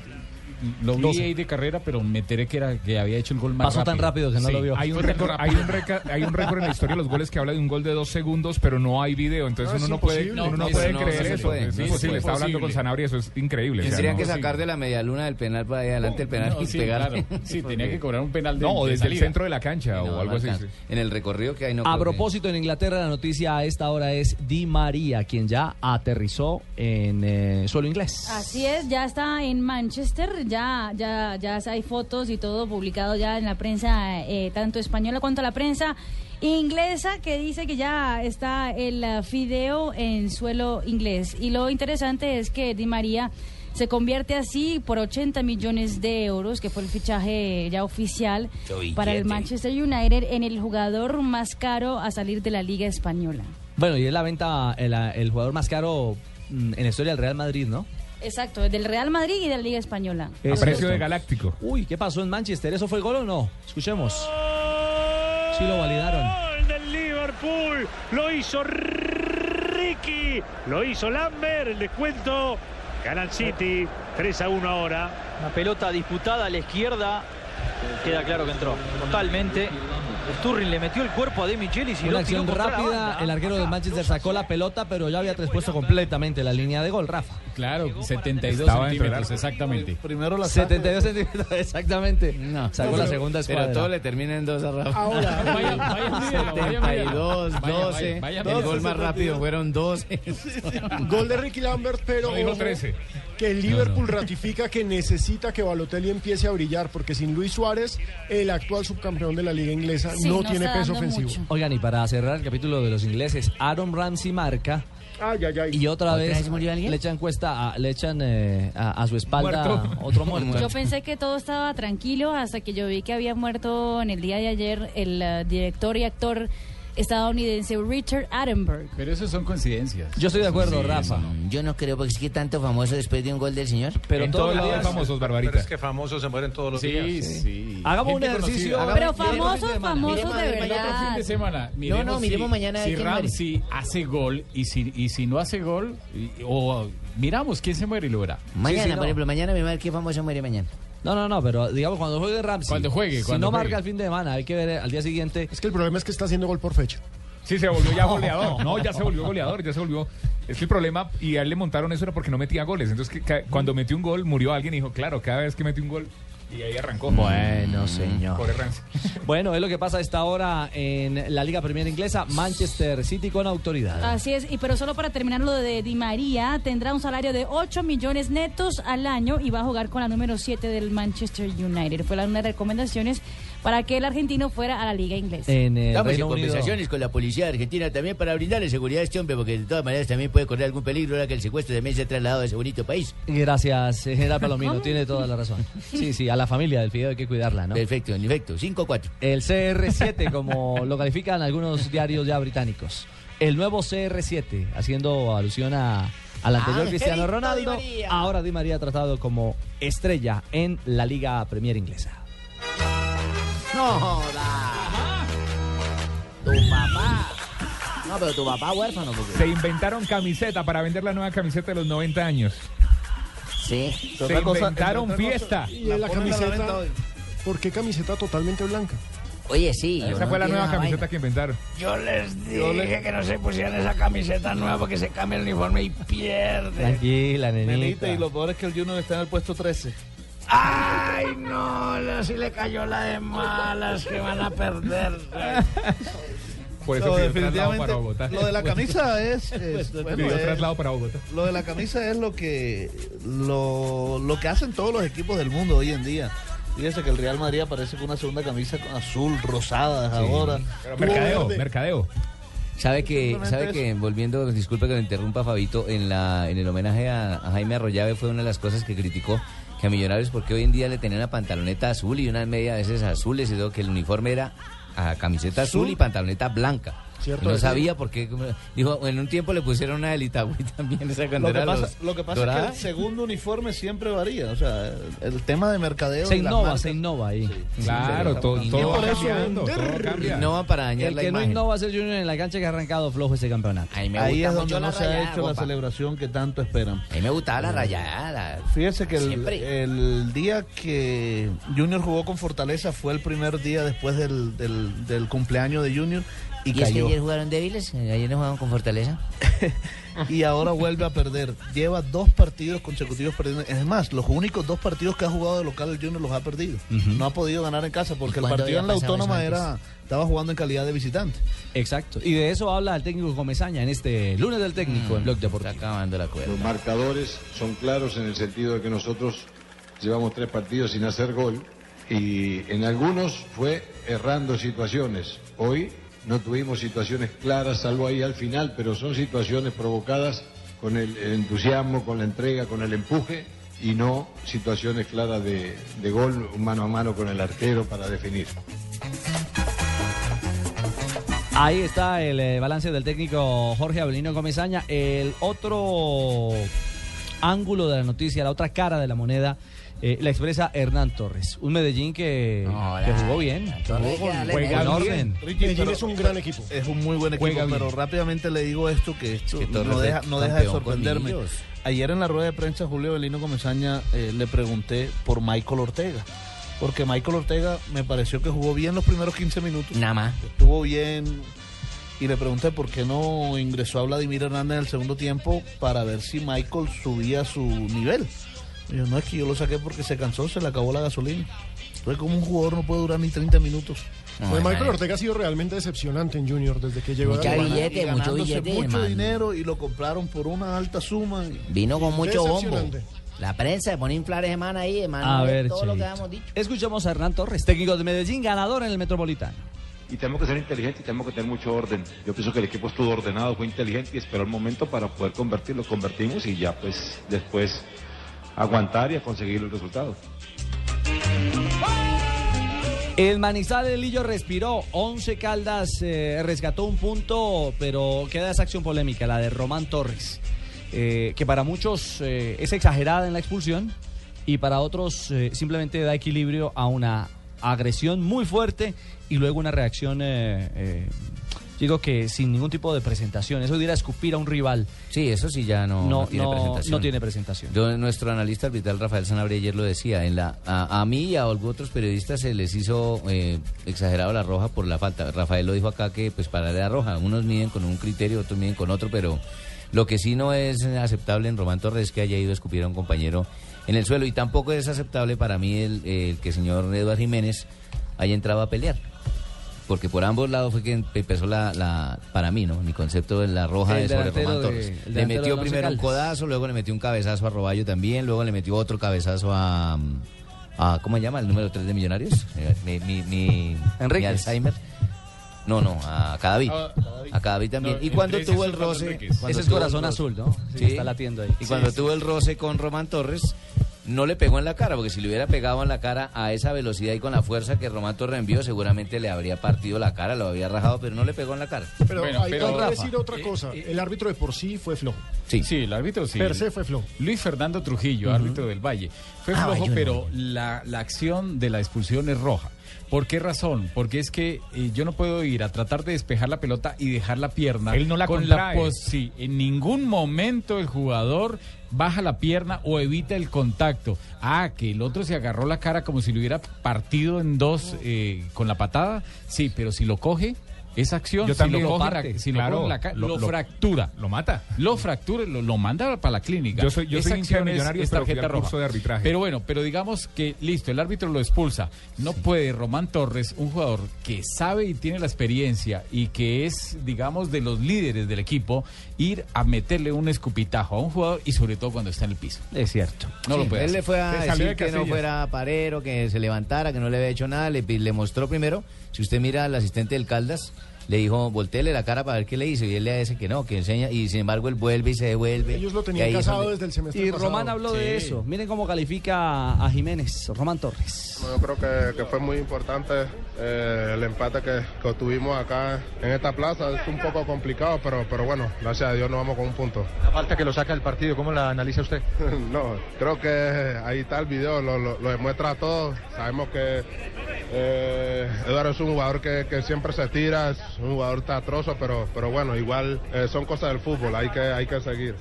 Lo vi 12. ahí de carrera, pero me enteré que, era, que había hecho el gol más Pasó tan rápido que no Sí. lo vio. Hay un, récord, hay, un reca- hay un récord en la historia de los goles que habla de un gol de dos segundos, pero no hay video. Entonces No, uno es no puede, uno no puede no, creer eso. puede. Es imposible. es Está hablando con. Sanabria, eso es increíble. o sea, Tendrían no- que sacar de la medialuna del penal para adelante el penal No, y claro. Sí, tenía que cobrar un penal de No, desde el centro de la cancha No, o algo así. En el recorrido que hay no A propósito, en Inglaterra la noticia a esta hora es Di María, quien ya aterrizó en eh, suelo inglés. Así es, ya está en Manchester, ya, ya, ya hay fotos y todo publicado ya en la prensa, eh, tanto española cuanto la prensa inglesa, que dice que ya está el fideo en suelo inglés. Y lo interesante es que Di María se convierte así por 80 millones de euros, que fue el fichaje ya oficial para el. Manchester United en el jugador más caro a salir de la liga española. Bueno, y es la venta, el, el jugador más caro mm, en la historia del Real Madrid, ¿no? Exacto, del Real Madrid y de la liga española. Es precio de Galáctico. Uy, ¿qué pasó en Manchester? ¿Eso fue el gol o no? Escuchemos. Sí lo validaron. Gol del Liverpool. Lo hizo Ricky. Lo hizo Lambert. El descuento. Gana el City. 3 a 1 ahora. Una pelota disputada a la izquierda. Queda claro que entró. Totalmente. Sturring le metió el cuerpo a De Michelis y Una lo acción la rápida, banda. el arquero del Manchester sacó la pelota, pero ya había traspuesto completamente la línea de gol, Rafa. Claro, 72 Estaba dentro del centímetros, exactamente. Primero la 72 centímetros, exactamente. Sacó No, la pero- segunda escuadra. Pero todo le termina en dos a Rafa. Ahora, Vaya, vaya, mídelo, vaya, mídelo. 72, Vaya, 12. vaya, el gol más 72. rápido fueron 12. Gol de Ricky Lambert, pero No, dijo ojo, 13. Que el Liverpool ratifica que necesita que Balotelli empiece a brillar, porque sin Luis Suárez, el actual subcampeón de la liga inglesa, Sí, no, no tiene peso ofensivo. mucho. Oigan, y para cerrar el capítulo de los ingleses, Aaron Ramsey marca Ay, ay, ay. y otra ¿Otra vez vez murió alguien? le echan cuesta, a- le echan eh, a, a su espalda Muerto. otro muerto. Yo pensé que todo estaba tranquilo hasta que yo vi que había muerto en el día de ayer el eh, director y actor estadounidense Richard Attenborough. Pero eso son coincidencias. Yo estoy de acuerdo, Sí, Rafa. Yo no creo, porque es que tanto famoso después de un gol del señor. Pero en todos todos los lados días- famosos, Pero Barbarita. es que famosos se mueren todos los Sí, días. sí. Hagamos un ejercicio. Pero famosos, famosos de fin verdad. de semana, miremos no, miremos si, mañana si. Ramsey hace gol y si, y si no hace gol, y- o miramos quién se muere y lo verá. Mañana, sí, no. por ejemplo, mañana me va a ver qué famoso muere mañana. No, no, no, pero digamos cuando juegue Ramsey. Cuando juegue, Si cuando no juegue. marca el fin de semana, hay que ver al día siguiente. Es que el problema es que está haciendo gol por fecha. Sí, se volvió ya goleador. No, ya se volvió goleador, ya se volvió. Es que el problema, y a él le montaron eso era porque no metía goles. Entonces, que, cuando metió un gol, murió alguien y dijo, claro, cada vez que metió un gol, y ahí arrancó. Bueno, señor. Bueno, es lo que pasa a esta hora en la Liga Premier Inglesa, Manchester City con autoridad. Así es, y pero solo para terminar lo de Di María, tendrá un salario de 8 millones netos al año y va a jugar con la número 7 del Manchester United. Fue la- una de las recomendaciones para que el argentino fuera a la liga inglesa. En el Estamos en Unido. conversaciones con la policía argentina también para brindarle seguridad a este hombre, porque de todas maneras también puede correr algún peligro ahora que el secuestro también se ha trasladado a ese bonito país. Gracias, eh, general Palomino, tiene toda la razón. Sí, sí, a la familia del Fideo hay que cuidarla, ¿no? Perfecto, en efecto, 5-4. El CR7, como lo califican algunos diarios ya británicos. El nuevo CR7, haciendo alusión a, al anterior Ah, Cristiano Ronaldo. Di. Ahora Di María tratado como estrella en la Liga Premier Inglesa. No joda. Tu papá. No, pero tu papá huérfano, porque... Se inventaron camiseta para vender la nueva camiseta de los 90 años. Sí. Se Otra cosa- inventaron otra cosa- fiesta. Y la camiseta, ¿por qué camiseta totalmente blanca? Oye, sí. Esa fue la nueva camiseta que inventaron. Yo les Yo dije le- que no se pusieran esa camiseta nueva porque se cambia el uniforme y pierde. Tranquila, Nenita, nenita. y lo peor es que el Junior está en el puesto 13. Ay, no, así le cayó la de malas que van a perder. Por eso traslado definitivamente, para Bogotá. Lo de la camisa es. es- bueno, Pidió es- traslado para Bogotá. Lo de la camisa es lo que lo, lo que hacen todos los equipos del mundo hoy en día. Fíjese que el Real Madrid aparece con una segunda camisa azul, rosada ahora. Pero mercadeo, mercadeo. Sabe que, sabe que volviendo, disculpe que lo interrumpa Fabito, en la, en el homenaje a, a Jaime Arroyave fue una de las cosas que criticó que a Millonarios porque hoy en día le tenían una pantaloneta azul y unas medias a veces azules y todo, que el uniforme era a camiseta azul, y pantaloneta blanca. Cierto, no sabía por qué. como- Dijo, en un tiempo le pusieron una del Itagüí también, esa Lo que pasa, los lo que pasa es que el segundo uniforme siempre varía. O sea, el tema de mercadeo. Se innova, marcas- se innova ahí. Claro, sí, todo, todo va por eso- cambiando, todo cambia. No van para dañar El la que no imagen. innova es el Junior en la cancha que ha arrancado flojo ese campeonato. Ahí me Ahí gusta es donde no se ha hecho la celebración que tanto esperan. A mí me gustaba la rayada. Fíjese que el, el día que Junior jugó con Fortaleza fue el primer día después del, del- del cumpleaños de Junior y, ¿Y, es que ayer jugaron débiles? ¿Ayer no jugaron con Fortaleza? y ahora vuelve a perder. Lleva dos partidos consecutivos perdiendo. Es más, los únicos dos partidos que ha jugado de local el Junior los ha perdido. No ha podido ganar en casa porque el partido en la autónoma era estaba jugando en calidad de visitante. Exacto. Y de eso habla el técnico Comesaña en este lunes del técnico en Blog Deportivo. Está acabando la cuerda. Los marcadores son claros en el sentido de que nosotros llevamos tres partidos sin hacer gol y en algunos fue errando situaciones. Hoy no tuvimos situaciones claras, salvo ahí al final, pero son situaciones provocadas con el, entusiasmo, con la entrega, con el empuje y no situaciones claras de, de gol mano a mano con el arquero para definir. Ahí está el eh, balance del técnico Jorge Abelino Comesaña. El otro ángulo de la noticia, la otra cara de la moneda, eh, la expresa Hernán Torres. Un Medellín que, que jugó bien, que jugó con, Juega con bien. orden. Ricky, Medellín pero- es un gran equipo. Es un muy buen equipo, pero rápidamente le digo esto que esto que no deja, no deja de sorprenderme. Ayer en la rueda de prensa Julio Belino Comesaña eh, le pregunté por Michael Ortega. Porque Michael Ortega me pareció que jugó bien los primeros 15 minutos. Nada más. Estuvo bien. Y le pregunté por qué no ingresó a Vladimir Hernández en el segundo tiempo para ver si Michael subía su nivel. Yo, no es que yo lo saqué porque se cansó, se le acabó la gasolina. Entonces, como un jugador no puede durar ni 30 minutos. Pues Michael Ortega ha sido realmente decepcionante en Junior desde que llegó Mucha a la billete, Y mucho billete, mucho dinero y lo compraron por una alta suma. Vino con mucho bombo. La prensa se pone a inflar ese man ahí, hermano. A ver, todo lo que Cheito. habíamos dicho. Escuchamos a Hernán Torres, técnico de Medellín, ganador en el Metropolitano. Y tenemos que ser inteligentes y tenemos que tener mucho orden. Yo pienso que el equipo estuvo ordenado, fue inteligente y esperó el momento para poder convertirlo. Convertimos y ya pues después aguantar y a conseguir el resultado. El Manizales Lillo respiró, 11 Caldas eh, rescató un punto, pero queda esa acción polémica, la de Román Torres, eh, que para muchos eh, es exagerada en la expulsión y para otros simplemente da equilibrio a una agresión muy fuerte y luego una reacción, digo que sin ningún tipo de presentación, eso de ir a escupir a un rival. Sí, eso sí ya no, No, no tiene no- presentación. no tiene presentación. Yo, nuestro analista arbitral Rafael Sanabria ayer lo decía, en la, a, a mí y a otros periodistas se les hizo eh, exagerado la roja por la falta. Rafael lo dijo acá que pues para la roja, unos miden con un criterio, otros miden con otro, pero lo que sí no es aceptable en Román Torres es que haya ido a escupir a un compañero en el suelo y tampoco es aceptable para mí el, el que el señor Eduardo Jiménez haya entrado a pelear. Porque por ambos lados fue que empezó la, la para mí, ¿no? Mi concepto de la roja El de sobre Román de- Torres. Le metió primero un codazo, luego le metió un cabezazo a Roballo también, luego le metió otro cabezazo a, ¿Cómo se llama el número 3 de Millonarios? Eh, Mi, mi, mi, mi Alzheimer. No, no, a Cadavid. Ah, A Cadavid también. No, y cuando 13 tuvo el roce. Ese es corazón azul, ¿no? Sí, está latiendo ahí. Y Sí, cuando sí. tuvo el roce con Román Torres, no le pegó en la cara, porque si le hubiera pegado en la cara a esa velocidad y con la fuerza que Román Torres envió, seguramente le habría partido la cara, lo había rajado, pero no le pegó en la cara. Pero hay que decir otra cosa. el árbitro de por sí fue flojo. Sí. el árbitro sí. Per se fue flojo. Luis Fernando Trujillo, árbitro del Valle. Fue Ah, flojo, pero la, la acción de la expulsión es roja. ¿Por qué razón? Porque es que eh, yo no puedo ir a tratar de despejar la pelota y dejar la pierna. Él no la con contrae. pos- sí, en ningún momento el jugador baja la pierna o evita el contacto. Ah, que el otro se agarró la cara como si lo hubiera partido en dos eh, con la patada. Sí, pero si lo coge, esa acción, Yo si lo parte, la- si claro, lo, fractura. Lo mata. Lo fractura, lo, lo manda para la clínica. Yo soy- yo Esa soy acción es- es tarjeta roja. curso de arbitraje. Pero bueno, pero digamos que listo, el árbitro lo expulsa. No puede Román Torres, un jugador que sabe y tiene la experiencia y que es, digamos, de los líderes del equipo, ir a meterle un escupitajo a un jugador y sobre todo cuando está en el piso. Es cierto. No lo puede Él hacer. le fue a Se decir de que no fuera parero, que se levantara, que no le había hecho nada. Le, le mostró primero, si usted mira al asistente del Caldas, le dijo, volteele la cara para ver qué le hizo. Y él le dice que no, que enseña. Y sin embargo, él vuelve y se devuelve. Ellos lo Y tenían casado donde- desde el semestre Y pasado. Román habló de eso. Miren cómo califica a Jiménez, Román Torres. Yo creo que, que fue muy importante eh, el empate que, que obtuvimos acá en esta plaza. Es un poco complicado, pero, pero bueno, gracias a Dios nos vamos con un punto. La falta que lo saca del partido, ¿cómo la analiza usted? no, creo que ahí está el video, lo, lo- lo demuestra todo. Sabemos que eh, Eduardo es un jugador que, que siempre se tira, es un jugador teatroso, pero, pero bueno, igual eh, son cosas del fútbol, hay que, hay que seguir.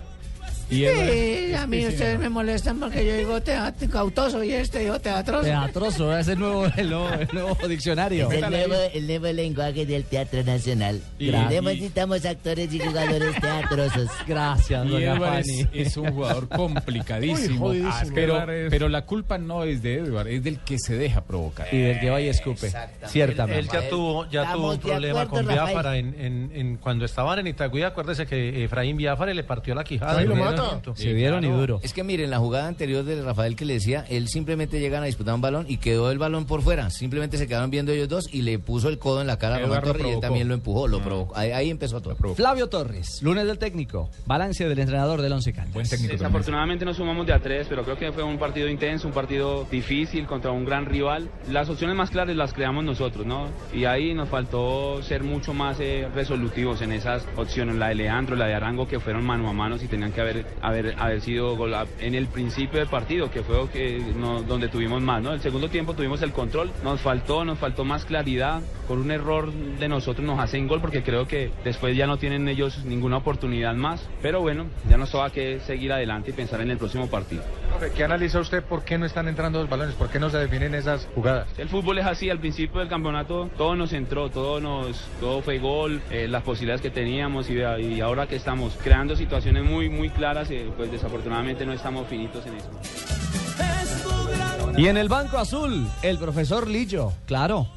Y Sí, a mí ustedes me molestan porque yo digo teatro, cautoso y este digo teatroso. Teatroso, es el nuevo, el nuevo, el nuevo diccionario. Es el nuevo, el nuevo lenguaje del Teatro Nacional. Y- Necesitamos actores y jugadores teatrosos. Gracias, Y doña Edward Fanny. es, es un jugador complicadísimo. Uy, jodidísimo. pero, pero la culpa no es de Edward, es del que se deja provocar. Y del que va y escupe. Ciertamente. Él ya tuvo, ya tuvo un problema con Biafara en, en- en- cuando estaban en Itagüí. Acuérdese que Efraín Biafara le partió la quijada. El entrenamiento. Sí, claro. Es que miren, la jugada anterior de Rafael que le decía, él simplemente llegan a disputar un balón y quedó el balón por fuera. Simplemente se quedaron viendo ellos dos y le puso el codo en la cara a Román Eduardo Torres y él también lo empujó, lo provocó. Ahí, ahí empezó todo. Flavio Torres, lunes del técnico. Balance del entrenador del Once Caldas. Buen Desafortunadamente no sumamos de a tres, pero creo que fue un partido intenso, un partido difícil contra un gran rival. Las opciones más claras las creamos nosotros, ¿no? Y ahí nos faltó ser mucho más eh, resolutivos en esas opciones, la de Leandro, la de Arango, que fueron mano a mano y tenían que haber, haber, haber sido gol en el principio del partido, que fue lo que no- donde tuvimos más, ¿no? El segundo tiempo tuvimos el control, nos faltó, nos faltó más claridad. Por un error de nosotros nos hacen gol porque creo que después ya no tienen ellos ninguna oportunidad más. Pero bueno, ya nos toca que seguir adelante y pensar en el próximo partido. ¿Qué analiza usted por qué no están entrando los balones? ¿Por qué no se definen esas jugadas? El fútbol es así, al principio del campeonato todo nos entró, todo nos, todo fue gol, eh, las posibilidades que teníamos y, y ahora que estamos creando situaciones muy, muy claras, eh, pues desafortunadamente no estamos finitos en eso. Y en el Banco Azul, el profesor Lillo, claro.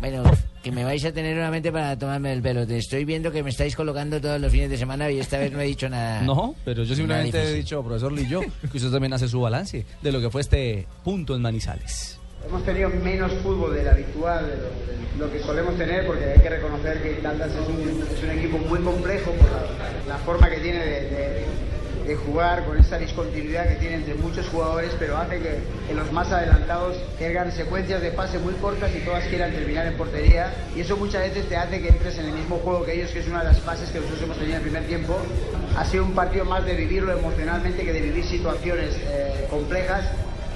Bueno, que me vais a tener nuevamente para tomarme el pelo. Te estoy viendo que me estáis colocando todos los fines de semana y esta vez no he dicho nada. No, pero yo simplemente he dicho, profesor Lillo, que usted también hace su balance de lo que fue este punto en Manizales. Hemos tenido menos fútbol del habitual, de lo, de lo que solemos tener, porque hay que reconocer que Caldas es un, es un equipo muy complejo por la, la forma que tiene de, de- de jugar, con esa discontinuidad que tiene entre muchos jugadores, pero hace que, que los más adelantados tengan secuencias de pase muy cortas y todas quieran terminar en portería. Y eso muchas veces te hace que entres en el mismo juego que ellos, que es una de las fases que nosotros hemos tenido en el primer tiempo. Ha sido un partido más de vivirlo emocionalmente que de vivir situaciones eh, complejas.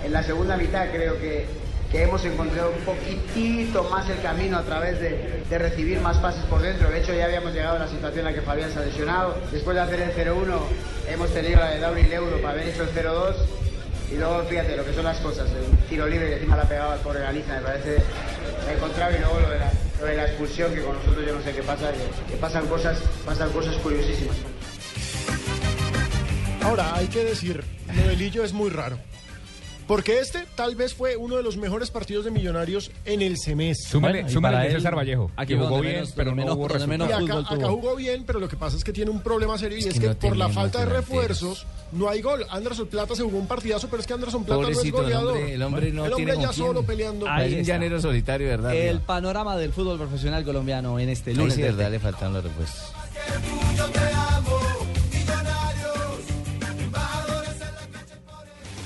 En la segunda mitad creo que, que hemos encontrado un poquitito más el camino a través de, de recibir más pases por dentro. De hecho, ya habíamos llegado a la situación en la que Fabián se ha lesionado. Después de hacer el 0-1, hemos tenido la de Dauri Leudo para haber hecho el 0-2. Y luego, fíjate lo que son las cosas. El tiro libre y encima la pegaba al pobre Galiza, me parece encontrado. Y luego lo de, la, lo de la expulsión, que con nosotros yo no sé qué pasa, que, que pasan, cosas, pasan cosas curiosísimas. Ahora, hay que decir, lo de Lillo es muy raro. Porque este tal vez fue uno de los mejores partidos de Millonarios en el semestre. Súmale, Bueno, súmale el él, César Vallejo, aquí jugó bien, menos- pero donde no menos- hubo menos Y resultado. acá, acá jugó bien, pero lo que pasa es que tiene un problema serio y es, Es que que no por la falta de refuerzos no hay gol. Anderson Plata se jugó un partidazo, pero es que Anderson Plata Pobrecito, no el es goleador. hombre, el hombre no el tiene hombre ya quién. solo peleando. Es un llanero solitario, ¿verdad? El panorama del fútbol profesional colombiano en este lunes. sí, verdad, le faltan los repuestos.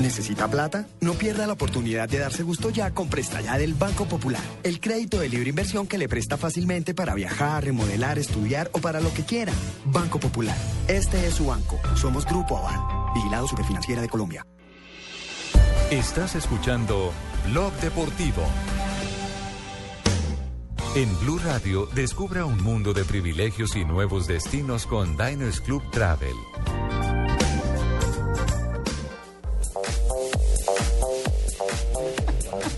¿Necesita plata? No pierda la oportunidad de darse gusto ya con Presta Ya del Banco Popular. El crédito de libre inversión que le presta fácilmente para viajar, remodelar, estudiar o para lo que quiera. Banco Popular. Este es su banco. Somos Grupo Aval. Vigilado Superfinanciera de Colombia. Estás escuchando Blog Deportivo. En Blue Radio, descubra un mundo de privilegios y nuevos destinos con Diners Club Travel.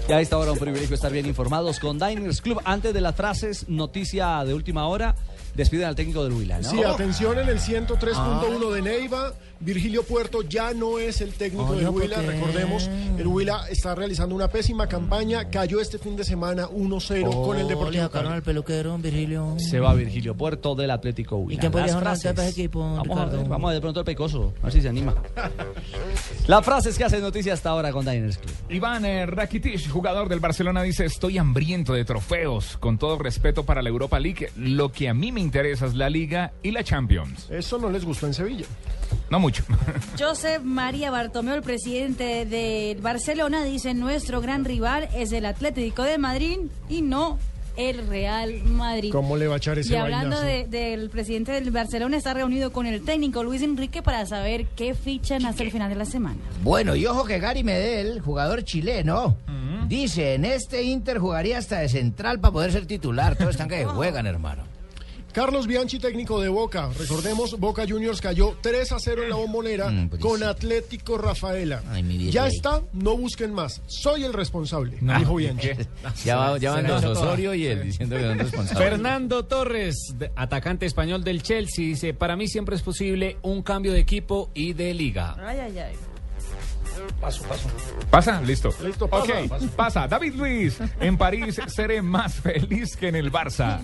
Ya a esta hora un privilegio estar bien informados con Diners Club. Antes de las frases, noticia de última hora, despiden al técnico del Huila, ¿no? Sí, atención en el 103.1 Ah. de Neiva. Virgilio Puerto ya no es el técnico Oiga, del ¿por Huila. Recordemos, el Huila está realizando una pésima campaña. Cayó este fin de semana 1-0 con el le Deportivo Cali. al peluquero, Virgilio. Se va Virgilio Puerto del Atlético Huila. ¿Y quién podría ese equipo, Vamos a, Ricardo? ver, vamos a ver de pronto el pecoso, a ver si se anima. Las frases que hacen noticia hasta ahora con Diners Club. Iván eh, Rakitic, jugador del Barcelona, dice, estoy hambriento de trofeos. Con todo respeto para la Europa League, lo que a mí me interesa es la Liga y la Champions. Eso no les gustó en Sevilla. No mucho. Josep María Bartomeu, el presidente de Barcelona, dice nuestro gran rival es el Atlético de Madrid y no el Real Madrid. ¿Cómo le va a echar ese Y hablando de- del presidente del Barcelona, está reunido con el técnico Luis Enrique para saber qué fichan hasta el final de la semana. Bueno, y ojo que Gary Medel, jugador chileno, dice, en este Inter jugaría hasta de central para poder ser titular. Todos están que juegan, hermano. Carlos Bianchi, técnico de Boca. Recordemos, Boca Juniors cayó 3 a 0 en la bombonera con Atlético Rafaela. ya ahí. está, no busquen más. Soy el responsable, No. dijo Bianchi. Ya, va- ya van los Osorio y él diciendo que son responsables. Fernando Torres, atacante español del Chelsea, dice, para mí siempre es posible un cambio de equipo y de liga. Ay, ay, ay. Paso, paso. ¿Pasa? Listo. Listo, Ok, pasa. pasa. David Luis, en París seré más feliz que en el Barça.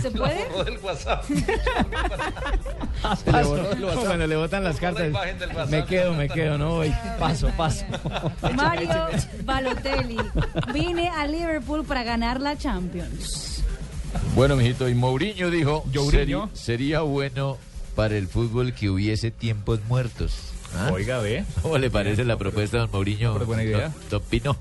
¿Se puede? del WhatsApp. Se le borró el WhatsApp. Cuando le botan las cartas. Me quedo, me quedo, no voy. Paso, paso. Mario Balotelli, vine a Liverpool para ganar la Champions. Bueno, mijito, y Mourinho dijo, Mourinho. "Seri- sería bueno para el fútbol que hubiese tiempos muertos. ¿Ah? Oiga, ve. ¿Cómo le parece la propuesta de don Mourinho? Súper buena idea. Don- don Pino?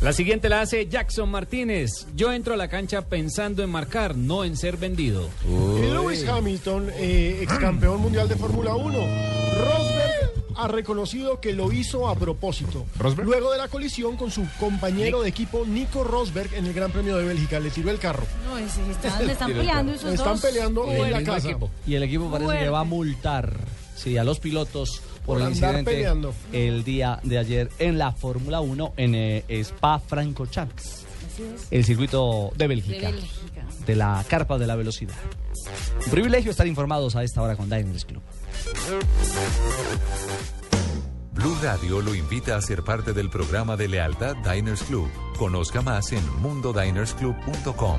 La siguiente la hace Jackson Martínez. Yo entro a la cancha pensando en marcar, no en ser vendido. Y Lewis Hamilton, eh, ex campeón mundial de Fórmula 1. Rosberg ha reconocido que lo hizo a propósito. ¿Rosberg? Luego de la colisión con su compañero de equipo Nico Rosberg en el Gran Premio de Bélgica. Le tiró el carro. No, es- están, le están peleando esos Están dos. peleando en la casa. Y el equipo parece Fuerte. que va a multar sí, a los pilotos por, Por el andar incidente peleando. el día de ayer en la Fórmula 1 en eh, Spa-Francorchamps, Así es. el circuito de De Bélgica, Bélgica. de la carpa de la velocidad. Un privilegio estar informados a esta hora con Diners Club. Blue Radio lo invita a ser parte del programa de lealtad Diners Club. Conozca más en mundodinersclub.com.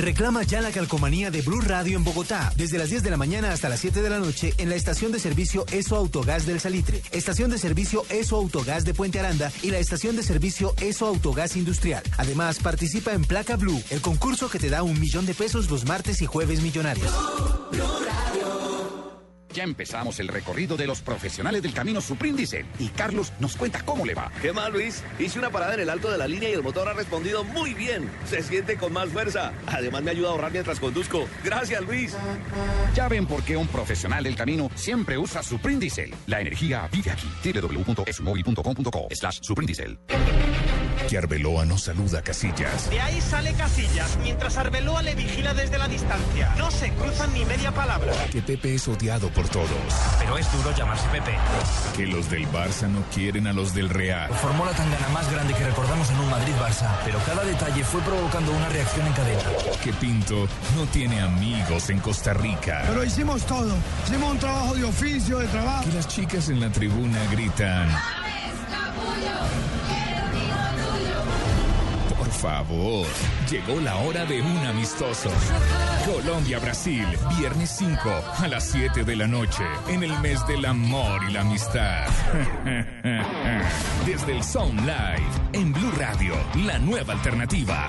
Reclama ya la calcomanía de Blue Radio en Bogotá, desde las 10 de la mañana hasta las 7 de la noche en la estación de servicio ESO Autogás del Salitre, estación de servicio ESO Autogás de Puente Aranda y la estación de servicio ESO Autogás Industrial. Además, participa en Placa Blue, el concurso que te da un millón de pesos los martes y jueves millonarios. Ya empezamos el recorrido de los profesionales del camino Supríndice y Carlos nos cuenta cómo le va. ¿Qué más, Luis? Hice una parada en el alto de la línea y el motor ha respondido muy bien. Se siente con más fuerza. Además me ayuda a ahorrar mientras conduzco. Gracias, Luis. Ya ven por qué un profesional del camino siempre usa Suprindicel. La energía vive aquí. www.esumóvil.com.co slash Suprindicel. Que Arbeloa no saluda a Casillas. De ahí sale Casillas, mientras Arbeloa le vigila desde la distancia. No se cruzan ni media palabra. Que Pepe es odiado por todos. Pero es duro llamarse Pepe. Que los del Barça no quieren a los del Real. Formó la tangana más grande que recordamos en un Madrid-Barça, pero cada detalle fue provocando una reacción en cadena. Que Pinto no tiene amigos en Costa Rica. Pero hicimos todo. Hicimos un trabajo de oficio, de trabajo. Que las chicas en la tribuna gritan. Por favor, llegó la hora de un amistoso. Colombia-Brasil, viernes 5 a las 7 de la noche, en el mes del amor y la amistad. Desde el Sound Live, en Blue Radio, la nueva alternativa.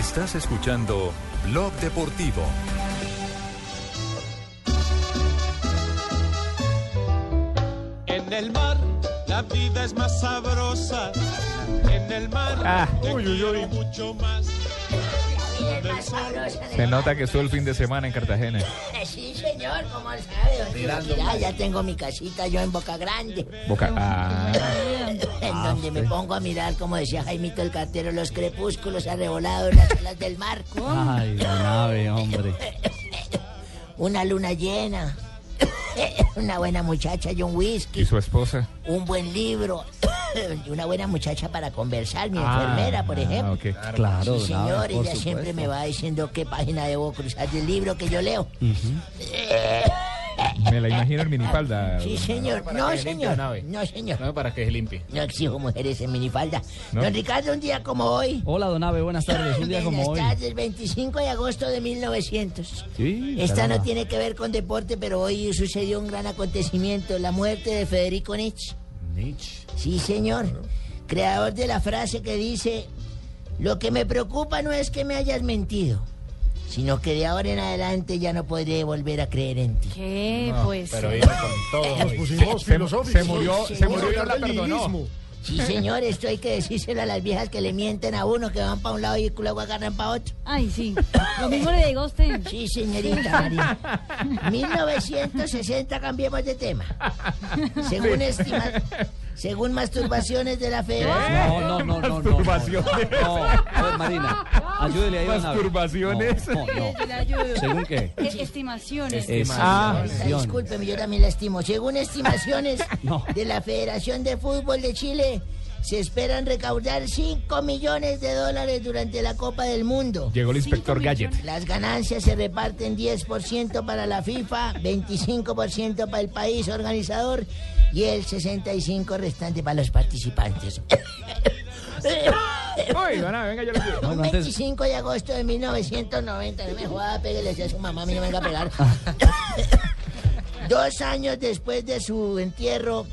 Estás escuchando Blog Deportivo. En el mar la vida es más sabrosa. En el mar Ah. te Uy, uy, uy. mucho más. Se nota que estuvo el fin de semana en Cartagena. Sí, señor, como sabe, mucho. ya tengo mi casita yo en Boca Grande. Boca. Ah. Ah, donde me pongo a mirar, como decía Jaimito el cartero, los crepúsculos arrebolados en las olas del mar. Ay, la nave, hombre. Una luna llena. Una buena muchacha y un whisky. ¿Y su esposa? Un buen libro. Y una buena muchacha para conversar, mi Ah, enfermera, por ah, ejemplo. ok. Claro, Sí, señor, por ella supuesto. siempre me va diciendo qué página debo cruzar del libro que yo leo. Me la imagino en minifalda. Sí, señor. No, señor. No, señor. No, para que se limpie. No exijo mujeres en minifalda. ¿No? Don Ricardo, un día como hoy. Hola, don Abe, buenas tardes. Un día como Buenas hoy. tardes, el 25 de agosto de 1900. Sí, Esta caramba. no tiene que ver con deporte, pero hoy sucedió un gran acontecimiento, la muerte de Federico Nietzsche. Nietzsche. Sí, señor. Creador de la frase que dice, lo que me preocupa no es que me hayas mentido, sino que de ahora en adelante ya no podré volver a creer en ti. ¿Qué? pues. pero iba con todo. Nos pusimos Se- filosóficos. se murió- Sí, se murió y no la perdonó. Sí, señor, esto hay que decírselo a las viejas que le mienten a uno, que van para un lado y luego agarran para otro. Ay, sí. Lo mismo le digo a usted. Sí, señorita María. 1960, cambiemos de tema. Según estima, según masturbaciones de la Federación. No, no, no, no, no. Masturbaciones. No, no. A ver, Marina, ayúdele ahí. Masturbaciones. No, no, no. Yo le ayudo. ¿Según qué? Eh, Estimaciones. Ah, Discúlpeme, yo también la estimo. Según estimaciones No. de la Federación de Fútbol de Chile, se esperan recaudar 5 millones de dólares durante la Copa del Mundo. Llegó el inspector Gadget. Las ganancias se reparten 10% para la FIFA, 25% para el país organizador y el 65% restante para los participantes. Uy, don Abe, venga, yo le pido. Un 25 de agosto de 1990, no me joda, pégale a su mamá, a mí no me venga a pegar. Dos años después de su entierro,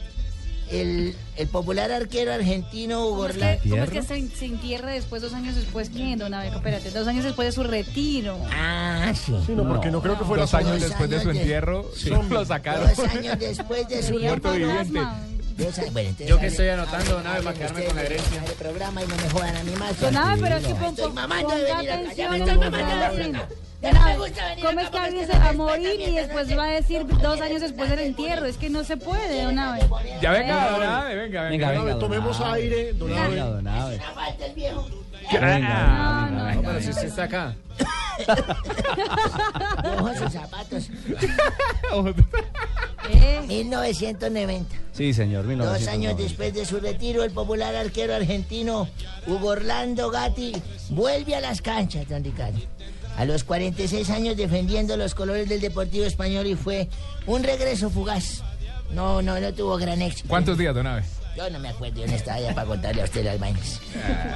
el, el popular arquero argentino Hugo ¿Cómo es Orlando... que, cómo es que se, se entierra después, dos años después? ¿Quién, don Abeco? Espérate, dos años después de su retiro. Ah, sí. Sí, no, porque no creo que fuera Dos años después de su años de- entierro, Sí. lo sacaron. Dos años después de su años- bueno, entonces, Yo que estoy anotando, hablen para quedarme con la herencia. de programa y no me jodan a mí más. Don Abe, pero es que pon, Estoy pon- mamando de ponga venir acá, ya atención. me estoy mamando de Abe. venir acá. Don Ya no me gusta venir ¿Cómo es que alguien a morir y después va a decir dos años después del entierro? Es que no se puede, don Abe. Ya venga, don Abe, venga, venga. Venga, venga, don Tomemos aire, don Venga, Abe. don Abe. No falta el viejo. No, no, pero si usted está acá. Ojos y zapatos. Eh, 1990. Sí, señor. Dos 1990. años después de su retiro, el popular arquero argentino Hugo Orlando Gatti vuelve a las canchas, don Ricardo. A los 46 años defendiendo los colores del Deportivo Español y fue un regreso fugaz. No, no, no tuvo gran éxito. ¿Cuántos días, don Abe? Yo no me acuerdo, yo no estaba allá para contarle a usted las vainas.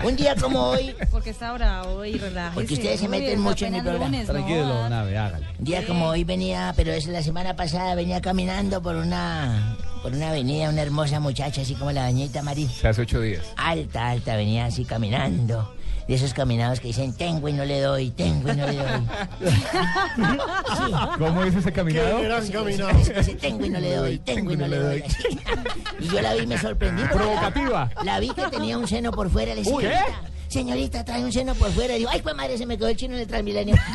Un día como hoy, Porque está bravo y relájese. porque ustedes se meten mucho en el programa. lunes, ¿no? Tranquilo, don Abe, hágale. Un día como hoy venía, pero es la semana pasada, venía caminando por una por una avenida, una hermosa muchacha, así como la doñita María. Se hace ocho días. Alta, alta, venía así caminando. De esos caminados que dicen, tengo y no le doy, tengo y no le doy. ¿Cómo dice ese caminado? Qué gran Sí, caminado. ese tengo y no le doy, tengo y no le doy. Y yo la vi y me sorprendí. Provocativa. La, vi que tenía un seno por fuera. Le ¿qué? señorita, señorita, trae un seno por fuera. Y digo, ay, pues madre, se me quedó el chino en el Transmilenio.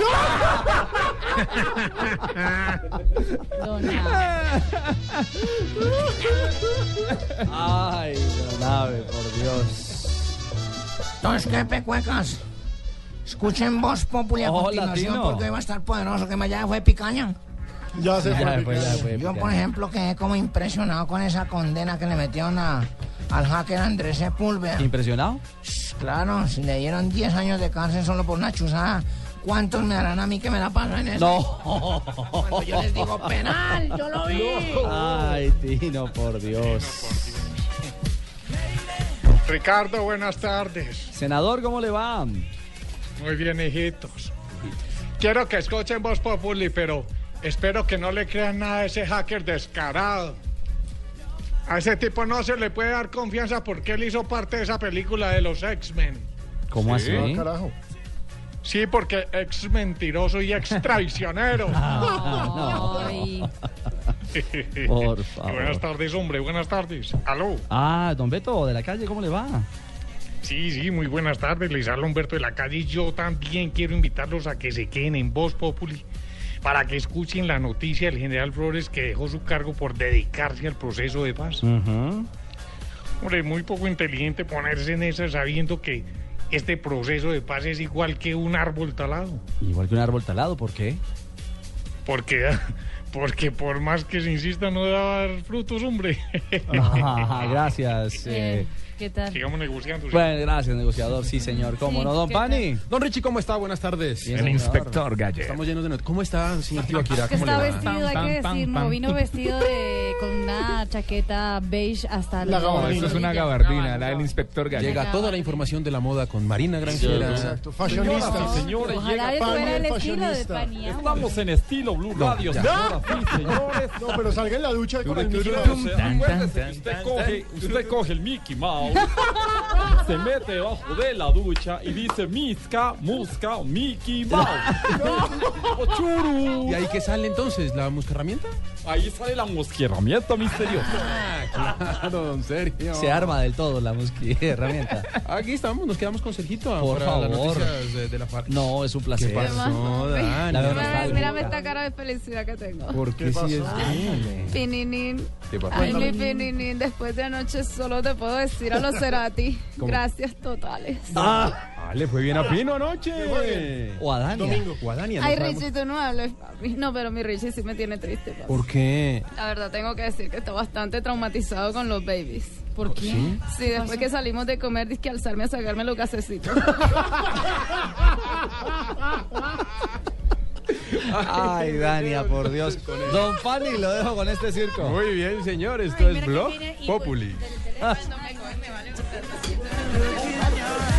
Ay, don Abe, por Dios. Entonces, ¿qué pecuecas? Escuchen voz populi a continuación latino. porque hoy va a estar poderoso. Que me ya fue picaña. Ya se Ya fue. fue, ya fue. Yo, por ejemplo, quedé como impresionado con esa condena que le metieron a, al hacker Andrés Sepúlveda. ¿Impresionado? Claro, si le dieron 10 años de cárcel solo por una chuzada, ¿cuántos me darán a mí que me la pasan en eso? No. Cuando yo les digo penal, yo lo vi. Ay, Tino, por Dios. Ricardo, buenas tardes. Senador, ¿cómo le va? Muy bien, hijitos. Quiero que escuchen Voz Populi, pero espero que no le crean nada a ese hacker descarado. A ese tipo no se le puede dar confianza porque él hizo parte de esa película de los X-Men. ¿Cómo Sí. así? Ah, carajo. Sí, porque ex mentiroso y ex traicionero. Ay. Por favor. Buenas tardes, hombre, buenas tardes. Aló. Ah, don Beto, de la calle, ¿cómo le va? Sí, sí, muy buenas tardes. Les habla Humberto de la calle. y Yo también quiero invitarlos a que se queden en Voz Populi para que escuchen la noticia del general Flores que dejó su cargo por dedicarse al proceso de paz. Ujú. Hombre, muy poco inteligente ponerse en esa sabiendo que este proceso de paz es igual que un árbol talado. Igual que un árbol talado, ¿por qué? Porque, porque por más que se insista no dar frutos, hombre. Ah, gracias. eh. ¿Qué tal? Sigamos negociando. Bueno, gracias, negociador. Sí, señor. ¿Cómo Sí, no, don ¿qué Pani? Don Richie, ¿cómo está? Buenas tardes. Bien, El señor. inspector Gallet. Estamos llenos de ¿Cómo está, señor Tibaquira? ¿Cómo le está va? vestido, hay que pam, decir, pam, no, vino vestido de, con una chaqueta beige hasta La No, esto es una gabardina, la del inspector Gallet. Llega toda la información de la moda con Marina Granjera. Exacto. Fashionista. Señores, Ojalá llega fuera el estilo de. Estamos en estilo Blue Radio, señores. No, pero salga en la ducha con el Mickey Mouse. usted coge el Mickey Mouse, se mete debajo de la ducha y dice Misca, Musca, Mickey Mouse. Churu. ¿Y ahí qué sale entonces? ¿La muscarramienta? Ahí sale la mosquerramienta misteriosa. Ah, claro, don Sergio. Se arma del todo la mosquilla herramienta. Aquí estamos, nos quedamos con Sergito Por para las favor. noticias de, de la FARC. No, es un placer. ¿Qué pasó, Dani? La verdad, Mira, está mírame esta cara de felicidad que tengo. ¿Por qué, sí es Pininin. ¿Qué pasó? Ay, mi Pininin, después de anoche solo te puedo decir a los Cerati, ¿Cómo? gracias totales. Ah, le fue bien a Pino anoche. O a Dania. Domingo. O a Dania, Ay, sabemos. Richie, tú no hables, papi. No, pero mi Richie sí me tiene triste, papi. ¿Por qué? La verdad, tengo que decir que está bastante traumatizado con los babies. ¿Por qué? ¿Sí? Sí, después que salimos de comer, dije que alzarme a sacarme los gasecitos. Ay, Dania, por Dios. Don Pani, lo dejo con este circo. Muy bien, señor. Esto es Blog Populi. No me coge, me vale